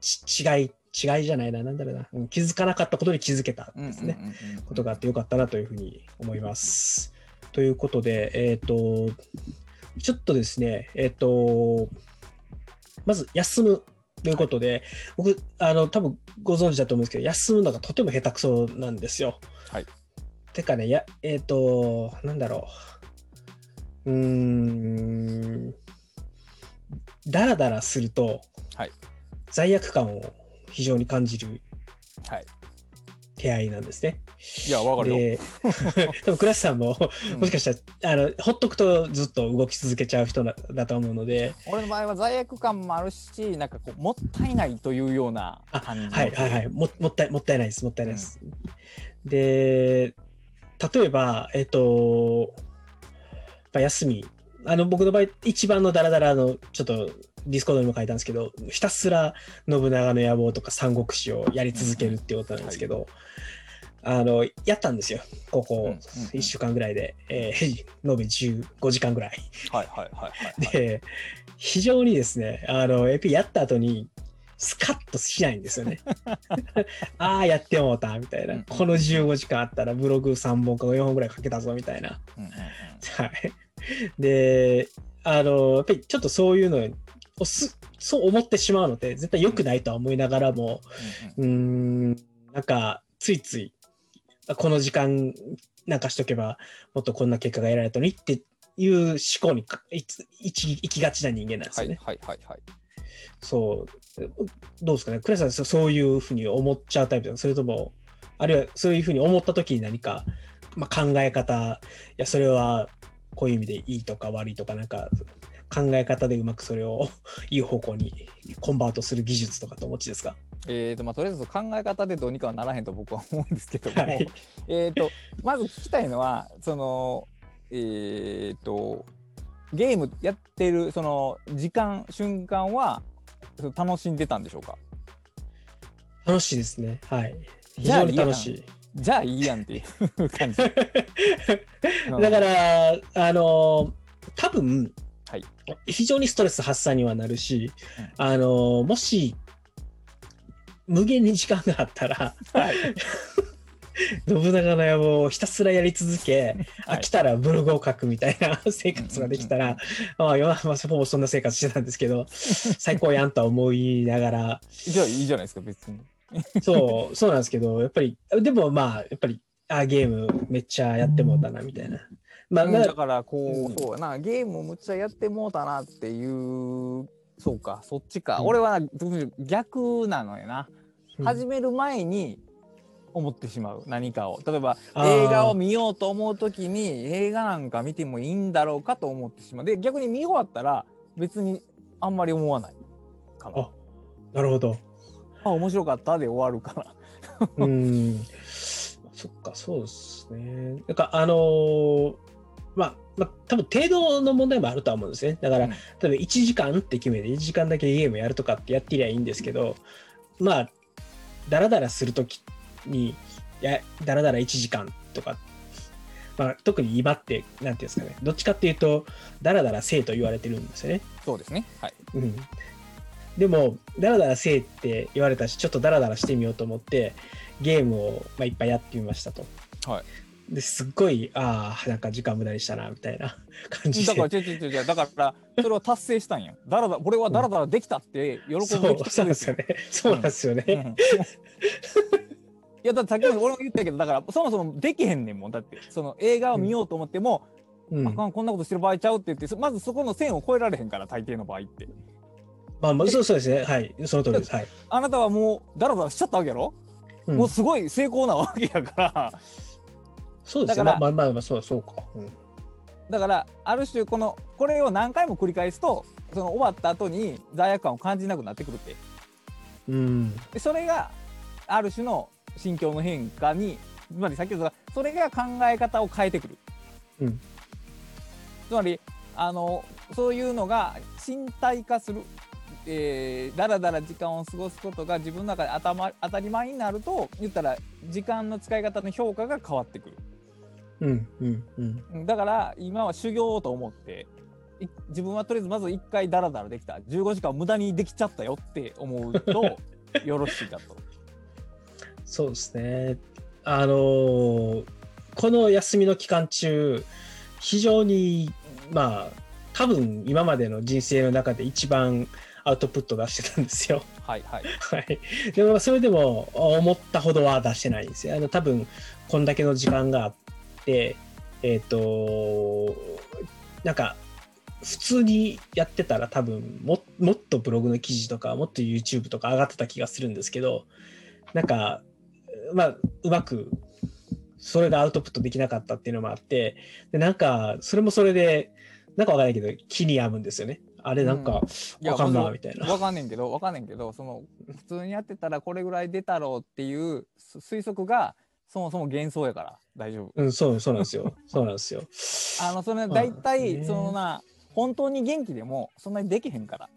Speaker 1: ち違い、違いじゃないな、なんだろうな、うん気づかなかったことに気づけたんですね。ことがあってよかったなというふうに思います。ということで、えっ、と、ちょっとですね、えっ、と、まず休むということで、僕、あの、多分ご存知だと思うんですけど、休むのがとても下手くそなんですよ。
Speaker 2: はい。
Speaker 1: てかね、や、えっ、と、なんだろう。うーん、だらだらすると、
Speaker 2: はい
Speaker 1: 罪悪感を非常に感じる
Speaker 2: はい。
Speaker 1: 手合いなんですね。
Speaker 2: いや、わかるよ。
Speaker 1: で、多分倉橋さんも、
Speaker 2: うん
Speaker 1: もしかしたら、あの、ほっとくとずっと動き続けちゃう人だだと思うので、
Speaker 2: 俺の場合は罪悪感もあるし、なんかこう、もったいないというような
Speaker 1: あ
Speaker 2: 感じ。
Speaker 1: はいはいはいも、もったい、もったいないです、もったいないです。で、例えば、えっ、と、やっぱ休み、あの、僕の場合、一番のダラダラの、ちょっと、ディスコードにも書いたんですけど、ひたすら信長の野望とか三国志をやり続けるっていうことなんですけど、あの、やったんですよ。ここ
Speaker 2: うんうんうん
Speaker 1: 1週間ぐらいで、えー延べ15時間ぐらい。
Speaker 2: はいはいはい。
Speaker 1: で、非常にですね、あの、やっぱりやった後に、スカッとしないんですよね。ああ、やってもうた、みたいな。この15時間あったらブログ3本か4本ぐらい書けたぞ、みたいな。はい。で、あの、やっぱりちょっとそういうのをす、そう思ってしまうので、絶対良くないとは思いながらも、
Speaker 2: うんうん
Speaker 1: なんか、ついつい、あこの時間なんかしとけば、もっとこんな結果が得られたのにっていう思考にかいついち行きがちな人間なんですよね。
Speaker 2: はいはいはいはい。
Speaker 1: そう。どうですかね？倉井さん、そそういうふうに思っちゃうタイプですかそれとも、あるいはそういうふうに思った時に何か、まあ、考え方、いや、それはこういう意味でいいとか悪いとか、なんか、考え方でうまくそれを いい方向にコンバートする技術とかとお持ちですか？
Speaker 2: えーとまあ、とりあえず考え方でどうにかはならへんと僕は思うんですけども、
Speaker 1: はい。
Speaker 2: えーとまず聞きたいのはそのえーとゲームやってるその時間瞬間は楽しんでたんでしょうか？
Speaker 1: 楽しいですね。はい。非常に楽しい。
Speaker 2: じゃあいいやんっていう 感じ。う ん
Speaker 1: だから、あの、多分、
Speaker 2: はい。
Speaker 1: 非常にストレス発散にはなるし、
Speaker 2: うん。
Speaker 1: あの、もし、無限に時間があったら、
Speaker 2: はい。
Speaker 1: 信長の野望をひたすらやり続け、
Speaker 2: はい。
Speaker 1: 飽きたらブログを書くみたいな 生活ができたら、まあ、まあほぼそんな生活してたんですけど、最高やんとは思いながら、
Speaker 2: じゃあいいじゃないですか別に。
Speaker 1: そう、そうなんですけど、やっぱり、でもまあ、やっぱり、あゲームめっちゃやってもうたな、みたいな。まあ、
Speaker 2: だからこう、
Speaker 1: うん。
Speaker 2: そうやな。ゲームむっちゃやってもうたなっていうそうかそっちか、
Speaker 1: うん。
Speaker 2: 俺は逆なのよな、
Speaker 1: うん。
Speaker 2: 始める前に思ってしまう何かを。例えば映画を見ようと思う時に映画なんか見てもいいんだろうかと思ってしまう。で逆に見終わったら別にあんまり思わないかな。
Speaker 1: あなるほど。
Speaker 2: あ面白かったで終わるから。
Speaker 1: うん。そっか、そうですね。なんか、あのーまあ、まあ、多分程度の問題もあるとは思うんですね。だから、
Speaker 2: うん
Speaker 1: 例えば1時間って決めて、1時間だけゲームやるとかってやってりゃいいんですけど、まあ、だらだらするときに、や、だらだら1時間とか、まあ、特に今って、なんていうんですかね、どっちかっていうと、だらだらせえと言われてるんですよね。
Speaker 2: そうですねはい
Speaker 1: うん。でも、だらだらせえって言われたし、ちょっとだらだらしてみようと思って、ゲームを、まあ、いっぱいやってみましたと。
Speaker 2: はい
Speaker 1: ですっごい、ああ、なんか時間無駄にしたな、みたいな感じで。
Speaker 2: だから違う違う違うだからそれを達成したんやだらだ俺はだらだらできたって喜ぶべき
Speaker 1: そうですよね。そうなんですよね。
Speaker 2: うんいやだってさっきも俺も言ったけどだからそもそもできへんねんもんだってその映画を見ようと思っても、
Speaker 1: うん
Speaker 2: あかんこんなことしてる場合ちゃうって言ってそまずそこの線を越えられへんから大抵の場合って
Speaker 1: まあ、まあ、そうそうですね。はい。その通りです。はい。
Speaker 2: あなたはもうだらだらしちゃったわけやろ、
Speaker 1: うん
Speaker 2: もうすごい成功なわけやから
Speaker 1: そうですね。
Speaker 2: だから
Speaker 1: まあまあまあまあ、そうそうか。うん
Speaker 2: だからある種このこれを何回も繰り返すとその終わった後に罪悪感を感じなくなってくるって
Speaker 1: うん。
Speaker 2: でそれがある種の心境の変化につまり先ほどそれが考え方を変えてくる、
Speaker 1: うん
Speaker 2: つまりあのそういうのが身体化する、えー、だらだら時間を過ごすことが自分の中で頭当たり前になると言ったら時間の使い方の評価が変わってくる
Speaker 1: うん。うん。うん。
Speaker 2: うんだから今は修行と思ってい自分はとりあえずまず1回ダラダラできた15時間無駄にできちゃったよって思うと よろしいかと。
Speaker 1: そうですね。あのーこの休みの期間中、非常に、まあ、多分今までの人生の中で一番アウトプット出してたんですよ。
Speaker 2: はいはい。
Speaker 1: はい。でも、それでも思ったほどは出してないんですよ。あの、多分、こんだけの時間があって、えっ、と、なんか、普通にやってたら多分も、もっとブログの記事とか、もっと YouTube とか上がってた気がするんですけど、なんか、まあ、うまく、それがアウトプットできなかったっていうのもあって、で、なんか、それもそれで、なんかわからないけど、気に病むんですよね。あれ、なんか、わかんな、
Speaker 2: もちろ
Speaker 1: みたいな。
Speaker 2: わかんねんけどわかんねんけどその普通にやってたらこれぐらい出たろうっていうす推測がそもそも幻想やから大丈夫。
Speaker 1: うん、そう、そうなんですよ。そうなんですよ。
Speaker 2: あのそれ
Speaker 1: まあ
Speaker 2: 大体、
Speaker 1: ね
Speaker 2: そのな本当に元気でもそんなにできへんから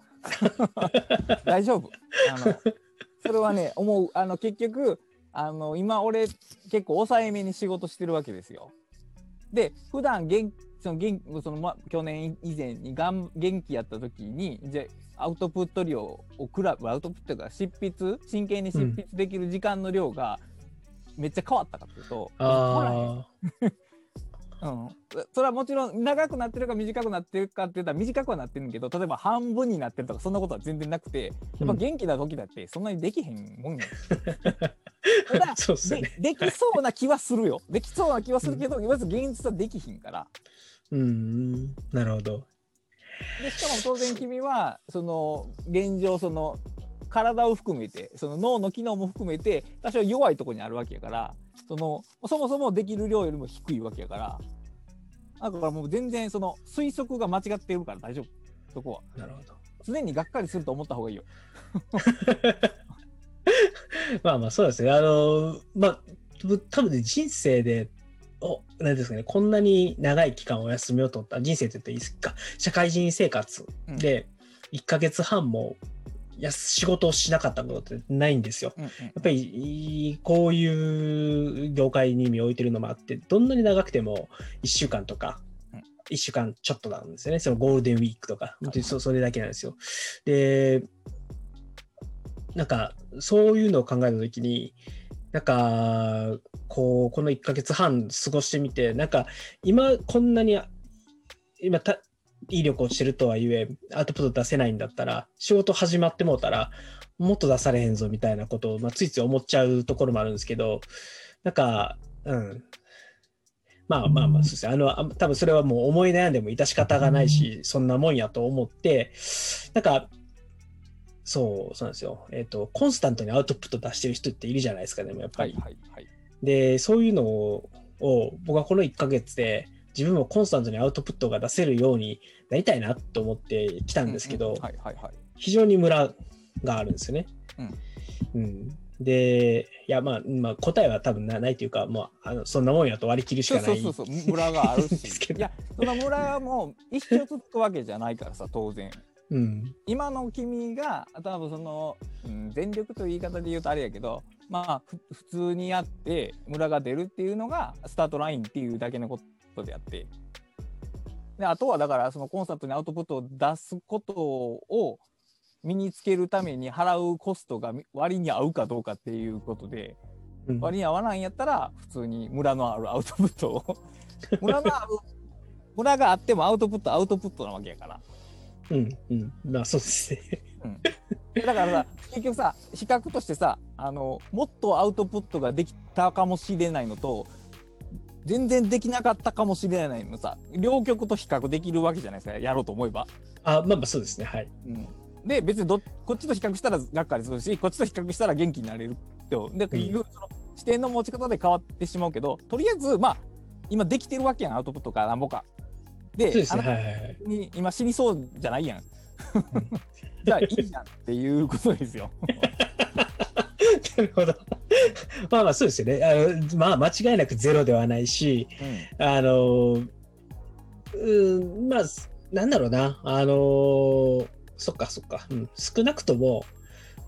Speaker 2: 大丈夫。あのそれはね思うあの結局あの今俺結構抑えめに仕事してるわけですよ。で普段元その元その、ま、去年以前にがん元気やった時にじゃあアウトプット量を比べアウトプットが執筆？真剣に執筆できる時間の量がめっちゃ変わったかっていうと、変わらへん
Speaker 1: あ
Speaker 2: うん、そそれはもちろん長くなってるか短くなってるかって言ったら短くはなってるけど例えば半分になってるとかそんなことは全然なくてやっぱ元気な時だってそんなにできへんもんや。ただ
Speaker 1: あ、そう
Speaker 2: で
Speaker 1: ね。
Speaker 2: できそうな気はするよ。できそうな気はするけど、まず現実はできひんから。
Speaker 1: うん、なるほど。
Speaker 2: でしかも当然君はその現状その体を含めてその脳の機能も含めて多少弱いところにあるわけやからそのそもそもできる量よりも低いわけやからだからもう全然その推測が間違ってるから大丈夫。そこは。
Speaker 1: なるほど。
Speaker 2: 常にがっかりすると思った方がいいよ。
Speaker 1: まあまあ、そうですね。あの、まあ、ぶ多分ね、人生で、お、なんですかね、こんなに長い期間お休みを取った、人生って言っていいですか、社会人生活で1ヶ月半もや仕事をしなかったことってないんですよ。やっぱりこういう業界に身を置いてるのもあって、どんなに長くても1週間とか
Speaker 2: うん、
Speaker 1: 1週間ちょっとなんですよね。そのゴールデンウィークとか、本当にそ
Speaker 2: は
Speaker 1: それだけなんですよ。で、なんかそういうのを考えたときに、なんかこう、この1ヶ月半過ごしてみて、なんか今こんなに、今た、いい旅行してるとはいえ、アウトプット出せないんだったら、仕事始まってもうたら、もっと出されへんぞみたいなことを、まあ、ついつい思っちゃうところもあるんですけど、なんか、うん。まあまあまあ、そうですね。あの、あ多分それはもう思い悩んでも致し方がないし、そんなもんやと思って、なんか、そう、そうなんですよ。えっ、と、コンスタントにアウトプット出してる人っているじゃないですか、でもやっぱ
Speaker 2: はい
Speaker 1: り。
Speaker 2: はいはい
Speaker 1: で、そういうのを、僕はこの1ヶ月で、自分もコンスタントにアウトプットが出せるようになりたいなと思ってきたんですけど、非常にムラがあるんですよね。うんで、いや、まあ、まあ、答えは多分なないというか、もうあのそんなもんやと割り切るしかない。
Speaker 2: そうそうそうムラがある
Speaker 1: ですけど
Speaker 2: しいやそのムラも一生続くわけじゃないからさ 当然
Speaker 1: うん。
Speaker 2: 今の君が多分その、うん、全力という言い方で言うとあれやけどまあふ普通にやってムラが出るっていうのがスタートラインっていうだけのことであってであとはだからそのコンサートにアウトプットを出すことを身につけるために払うコストが割に合うかどうかっていうことで
Speaker 1: うん
Speaker 2: 割に合わないんやったら普通にムラのある アウトプットをムラのあるムラがあってもアウトプットアウトプットなわけやから。
Speaker 1: うん。うん。まあ、そうですね。
Speaker 2: だからさ結局さ比較としてさあのもっとアウトプットができたかもしれないのと全然できなかったかもしれないのさ両極と比較できるわけじゃないですかやろうと思えば。
Speaker 1: あ、まあまあ、そうですね。はい。
Speaker 2: うん、で別にどこっちと比較したらがっかりするしこっちと比較したら元気になれるとで結局その視点の持ち方で変わってしまうけどとりあえずまあ今できてるわけやんアウトプットかなんぼか。で
Speaker 1: はい
Speaker 2: に今死にそうじゃないやん。じゃあいいじゃんっていうことですよ。
Speaker 1: なるほど。まあまあ、そうですよね。あのまあ、間違いなくゼロではないし、あの、うん、まあ、なんだろうな。あの、そっかそっか。うん、少なくとも、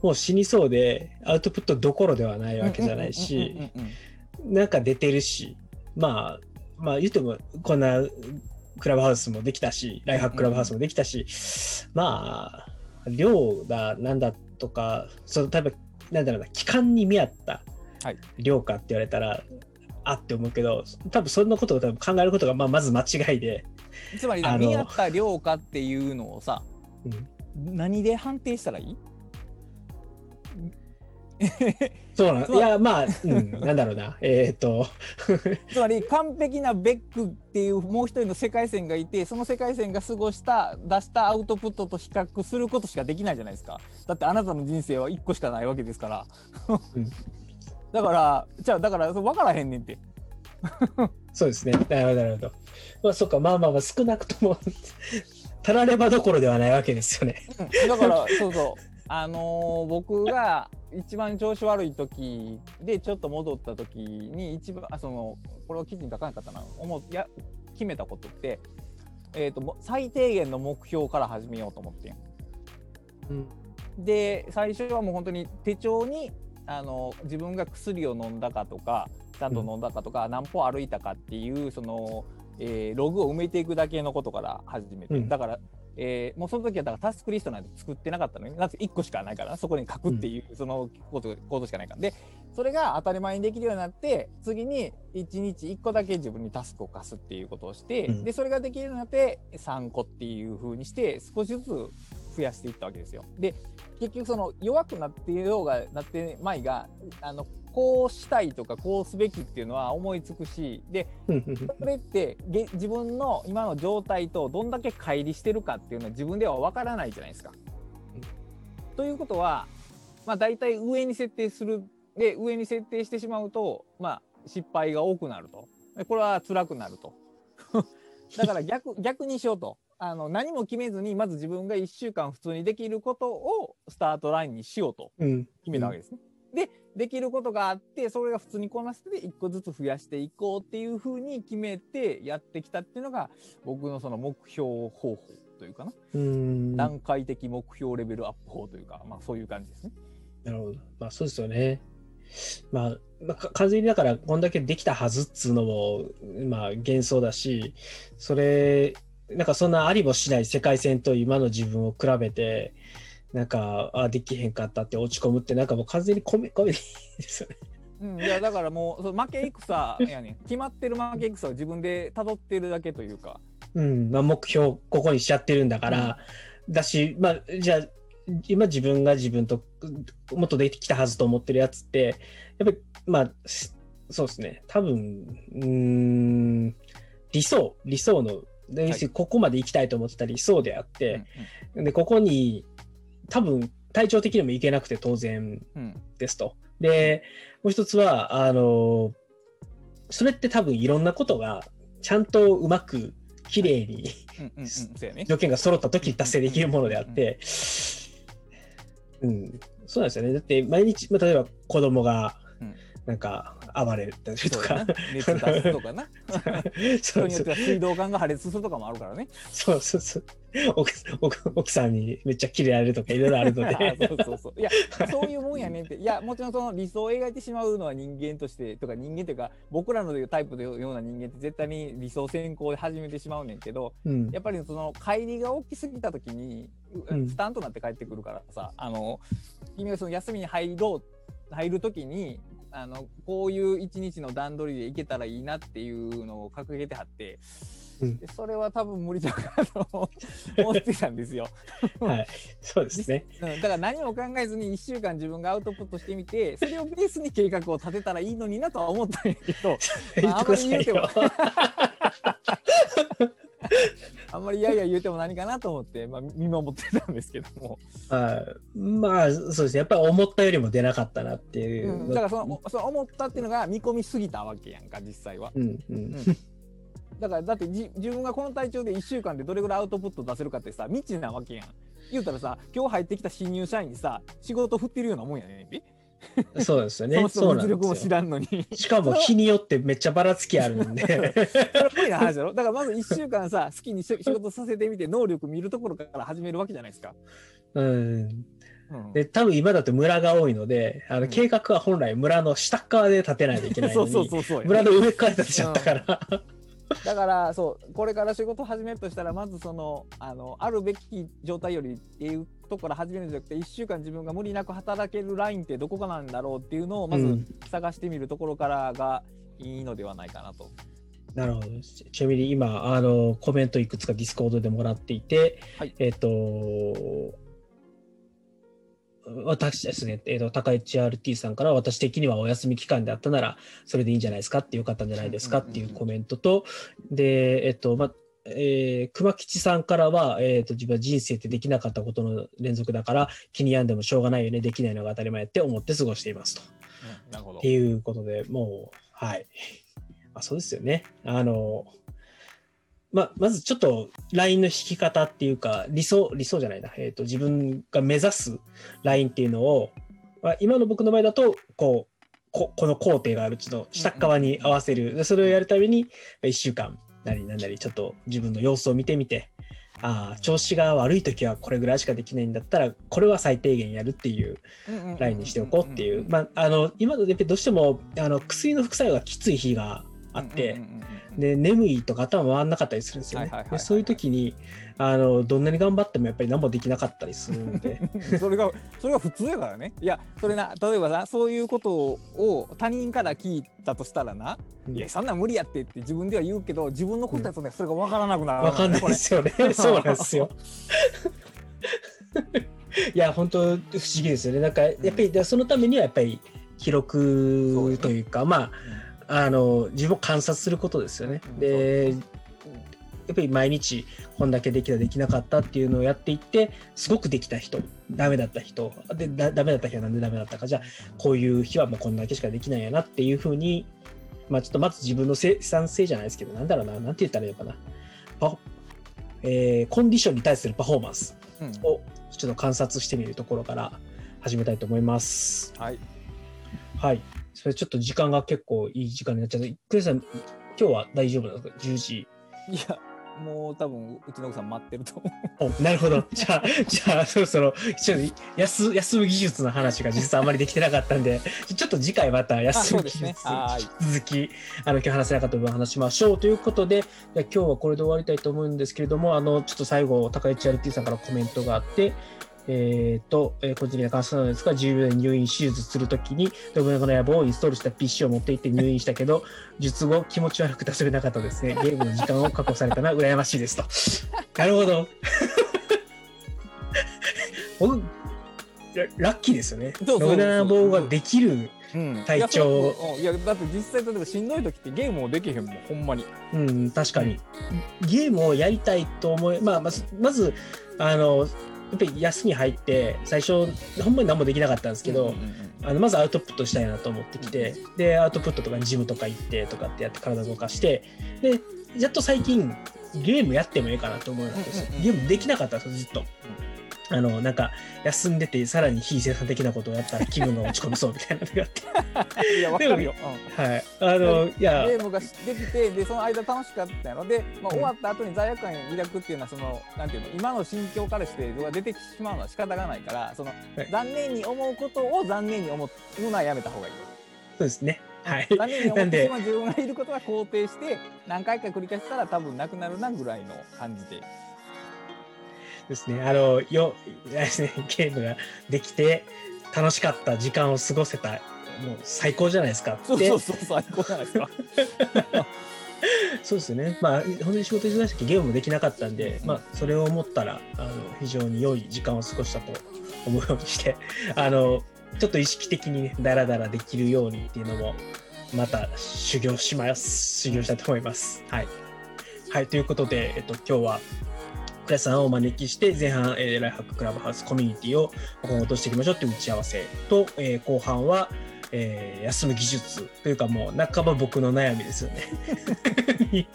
Speaker 1: もう死にそうで、アウトプットどころではないわけじゃないし、
Speaker 2: うんうんうんうん
Speaker 1: なんか出てるし、まあ、まあ言っても、こんなクラブハウスもできたし、ライフハッククラブハウスもできたし、まあ、量だ、なんだとか、その、例えば、なんだろうな、期間に見合った
Speaker 2: はい。
Speaker 1: 量かって言われたら、あって思うけど、多分そんなことを多分考えることが、まあ、まず間違いで、
Speaker 2: つまり見合った量かっていうのをさ
Speaker 1: うん。
Speaker 2: 何で判定したらいい？
Speaker 1: そうなんいや、まあ、うん、なんだろうな、えっ、と、
Speaker 2: つまり完璧なベックっていうもう一人の世界線がいてその世界線が過ごした出したアウトプットと比較することしかできないじゃないですかだってあなたの人生は1個しかないわけですから、
Speaker 1: うん
Speaker 2: だからじゃあだから分からへんねんって
Speaker 1: そうですね。なるほど、なるほど。まあ、そっか、まあまあまあ、少なくとも、たらればどころではないわけですよね。
Speaker 2: だからそうそうあのー僕が一番調子悪い時でちょっと戻った時に一番あそのこれを記事に書かなかったな思や決めたことって、えー、とも最低限の目標から始めようと思ってん
Speaker 1: うん。
Speaker 2: で最初はもう本当に手帳にあの自分が薬を飲んだかとかちゃんと飲んだかとか、何歩歩いたかっていうその、えーログを埋めていくだけのことから始めて、
Speaker 1: うん。
Speaker 2: だから、えーもうその時はだからタスクリストなんて作ってなかったのになぜ1個しかないからそこに書くっていう、そのことことしかないから。でそれが当たり前にできるようになって次に1日1個だけ自分にタスクを課すっていうことをして、
Speaker 1: うん。
Speaker 2: でそれができるようになって3個っていう風にして少しずつ増やしていったわけですよ。で結局その弱くなっていようがなってまいがあのこうしたいとかこうすべきっていうのは思いつくしでそれってげ自分の今の状態とどんだけ乖離してるかっていうのは自分ではわからないじゃないですか。ということはまあ大体上に設定するで上に設定してしまうとまあ失敗が多くなるとでこれは辛くなると。だから逆逆にしようとあの何も決めずにまず自分が1週間普通にできることをスタートラインにしようと
Speaker 1: うん。
Speaker 2: 決めたわけですね。でできることがあってそれが普通にこなして1個ずつ増やしていこうっていうふうに決めてやってきたっていうのが僕のその目標方法というかな、
Speaker 1: うん。な
Speaker 2: 段階的目標レベルアップ法というか、まあ、そういう感じですね。
Speaker 1: るほど。まあ、そうですよね。まあ、まあ、か完全にだから、こんだけできたはずっつうのも、まあ、幻想だし、それ、なんかそんなありもしない世界線と今の自分を比べて、なんか、あ、できへんかったって落ち込むって、なんかもう完全にコメコメですよね。
Speaker 2: うん、いやだからもうその負け戦やねん。決まってる負け戦を自分で辿ってるだけというか、
Speaker 1: うん、まあ、目標、ここにしちゃってるんだから、だし、まあ、じゃあ、今自分が自分ともっとできたはずと思ってるやつって、やっぱり、まあ、しそうですね、多分、うーん、理想、理想の、で
Speaker 2: はい。
Speaker 1: ここまで行きたいと思ってた理想であっ
Speaker 2: うん
Speaker 1: て、で、ここに、多分、体調的にも行けなくて当然
Speaker 2: うん。うん
Speaker 1: ですと。で、もう一つは、あの、それって多分いろんなことが、ちゃんとうまく、綺麗に。条件が揃った時に達成できるものであって、うん、そうなんですよね。だって毎日、まあ、例えば子供が
Speaker 2: うん。
Speaker 1: なんか暴れたりとか。
Speaker 2: そうやな、熱出すとかな。
Speaker 1: そうそう。
Speaker 2: 人によっては水道管が破裂するとかもあるからね。
Speaker 1: そうそうそう。奥奥奥さんにめっちゃキレられるとかいろいろあるので。
Speaker 2: そうそうそう。いやそういうもんやねんって。いやもちろんその理想を描いてしまうのは人間としてとか人間というか僕らのタイプのような人間って絶対に理想先行で始めてしまうねんけど
Speaker 1: うん
Speaker 2: やっぱりその乖離が大きすぎた時に
Speaker 1: うん
Speaker 2: スタンとなって帰ってくるからさ、あの君がその休みに入ろう入る時にあのこういう一日の段取りでいけたらいいなっていうのを掲げてはって、
Speaker 1: うん
Speaker 2: でそれは多分無理だなと思ってたんですよ。
Speaker 1: はい。そうですね。
Speaker 2: うん、だから何も考えずに1週間自分がアウトプットしてみてそれをベースに計画を立てたらいいのになとは思ったんやけど
Speaker 1: 言ってくださいよ。
Speaker 2: あんまりいやいや言うても何かなと思って、まあ、見守ってたんですけども、
Speaker 1: はいまあ、そうですね。やっぱり思ったよりも出なかったなっていうう。
Speaker 2: ん、だからそのその思ったっていうのが見込みすぎたわけやんか実際は。
Speaker 1: うんうん。
Speaker 2: だからだってじ自分がこの体調で1週間でどれぐらいアウトプット出せるかってさ未知なわけやん。言うたらさ今日入ってきた新入社員にさ仕事振ってるようなもんやねんで。
Speaker 1: そうですよね。
Speaker 2: その実力も知。らんのに。
Speaker 1: しかも日によってめっちゃばらつきあるんで。
Speaker 2: それ無理な話だろだからまず1週間さ 好きにし仕事させてみて能力見るところから始めるわけじゃないですか。
Speaker 1: うん。
Speaker 2: うん
Speaker 1: で、多分今だと村が多いので、あの
Speaker 2: うん
Speaker 1: 計画は本来村の下っ側で立てないといけないの
Speaker 2: そう
Speaker 1: に、
Speaker 2: そうそうそう。
Speaker 1: 村の上から立てちゃったから。
Speaker 2: だからそうこれから仕事始めるとしたらまずそのあのあるべき状態よりっていうところから始めるんじゃなくて1週間自分が無理なく働けるラインってどこかなんだろうっていうのをまず
Speaker 1: うん
Speaker 2: 探してみるところからがいいのではないかなと。
Speaker 1: なるほど。ちなみに今、あの、コメントいくつかディスコードでもらっていて、
Speaker 2: はい
Speaker 1: えっ、と、私ですね、えっ、と、高市 RT さんから、私的にはお休み期間であったなら、それでいいんじゃないですかってよかったんじゃないですかっていうコメントと、で、えっ、と、ま、えー熊吉さんからは、えっ、と、自分は人生ってできなかったことの連続だから、気に病んでもしょうがないよね、できないのが当たり前って思って過ごしていますと。
Speaker 2: なるほど
Speaker 1: っていうことでもう、はい。あそうですよね。あの、ま、まずちょっと LINE の引き方っていうか、理想、理想じゃないな。えっ、と、自分が目指す LINE っていうのを、まあ、今の僕の場合だと、こう、ここの工程がある。ちょっと下っ側に合わせる。でそれをやるために、1週間なりなんなり、ちょっと自分の様子を見てみて、ああ、調子が悪い時はこれぐらいしかできないんだったら、これは最低限やるっていうラインにしておこうっていう、まあ、あの今のでどうしてもあの薬の副作用がきつい日があって、で眠いとか頭回んなかったりするんですよね。でそういう時にあのどんなに頑張ってもやっぱり何もできなかったりするんで。
Speaker 2: それがそれが普通やからね。いやそれな例えばさそういうことを他人から聞いたとしたらな「いやそんなん無理やって」って自分では言うけど自分のことやとねそれが分からなくなる
Speaker 1: わかんないですよね。そうなんですよ。いや本当不思議ですよね。なんかやっぱりそのためにはやっぱり記録というかまああの自分を観察することですよね。
Speaker 2: うん
Speaker 1: でやっぱり毎日こんだけできたできなかったっていうのをやっていってすごくできた人ダメだった人でだダメだった日はなんでダメだったかじゃあこういう日はもうこんだけしかできないやなっていうふうにまあちょっとまず自分の生産性じゃないですけどなんだろうななんて言ったらいいのかなパえーコンディションに対するパフォーマンス
Speaker 2: うん
Speaker 1: をちょっと観察してみるところから始めたいと思います。
Speaker 2: はい
Speaker 1: はい。それちょっと時間が結構いい時間になっちゃって、クレさん、今日は大丈夫なんですか ?10 時。
Speaker 2: いやもう多分うちの奥さん待ってると思う
Speaker 1: おなるほど。じゃあ、じゃあ、そろそろ、ちょっと休休む技術の話が実はあまりできてなかったんで、ちょっと次回また
Speaker 2: あ
Speaker 1: 休む技術、
Speaker 2: はい
Speaker 1: 続き、あの、今日話せなかった部分を話しましょうということで、今日はこれで終わりたいと思うんですけれども、あの、ちょっと最後、高市 RT さんからコメントがあって、えっ、と、えー個人的な感想なんですが、10秒で入院手術するときに、信長の野望をインストールした PC を持って行って入院したけど、術後気持ち悪くて遊べなかったですね。ゲームの時間を確保されたのは羨ましいですと。なるほど。ほんララッキーですよね。信長の野望ができる、
Speaker 2: うん
Speaker 1: 体調
Speaker 2: いやそういやだって実際例えばしんどい時ってゲームもできへんもんほんまに
Speaker 1: うん、確かに。ゲームをやりたいと思い、まあ、まず、まず、あの、やっぱり休み入って、最初、ほんまに何もできなかったんですけど、あのまずアウトプットしたいなと思ってきて、で、アウトプットとかにジムとか行ってとかってやって体動かして、で、やっと最近、ゲームやってもいいかなと思うようになって
Speaker 2: うんうんうん
Speaker 1: ゲームできなかったんですよ、ずっと。あの、なんか、休んでて、さらに非生産的なことをやったら気分が落ち込みそうみたいなのがあって。
Speaker 2: いやわかるよ、うん
Speaker 1: はい。あの、いや、
Speaker 2: ゲームができてでその間楽しかったので、まあ、終わった後に罪悪感を抱くっていうのはそのなんていうの今の心境からしてが出てきてしまうのは仕方がないからその、
Speaker 1: はい
Speaker 2: 残念に思うことを残念に思うのはやめた方がいい。
Speaker 1: そうですね。はい。
Speaker 2: 残念に思ってしまう自分がいることは肯定して何回か繰り返したら多分なくなるなぐらいの感じで。
Speaker 1: ですね。あの、よ、ですね、ゲームができて、楽しかった時間を過ごせたもう最高じゃないですかって
Speaker 2: そうそうそう最高じゃないですか。
Speaker 1: そうですね。まあ、本当に仕事忙しくてゲームもできなかったんで、まあ、それを思ったら、あの、非常に良い時間を過ごしたと思うようにして、あの、ちょっと意識的にね、ダラダラできるようにっていうのも、また修行します。修行したいと思います。はい。はい、ということで、えっと、今日は、倉さんをお招きして、前半、えーライフハッククラブハウスコミュニティを今後としていきましょうという打ち合わせと、えー後半は、えー休む技術というかもう半ば僕の悩みですよね。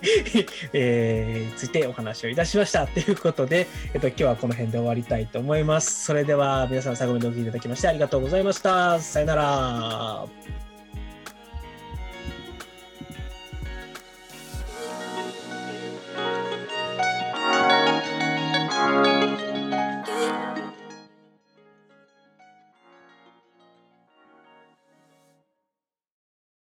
Speaker 1: えーついてお話をいたしました。ということで、えっと、今日はこの辺で終わりたいと思います。それでは皆さん最後までお聞きいただきましてありがとうございました。さよなら。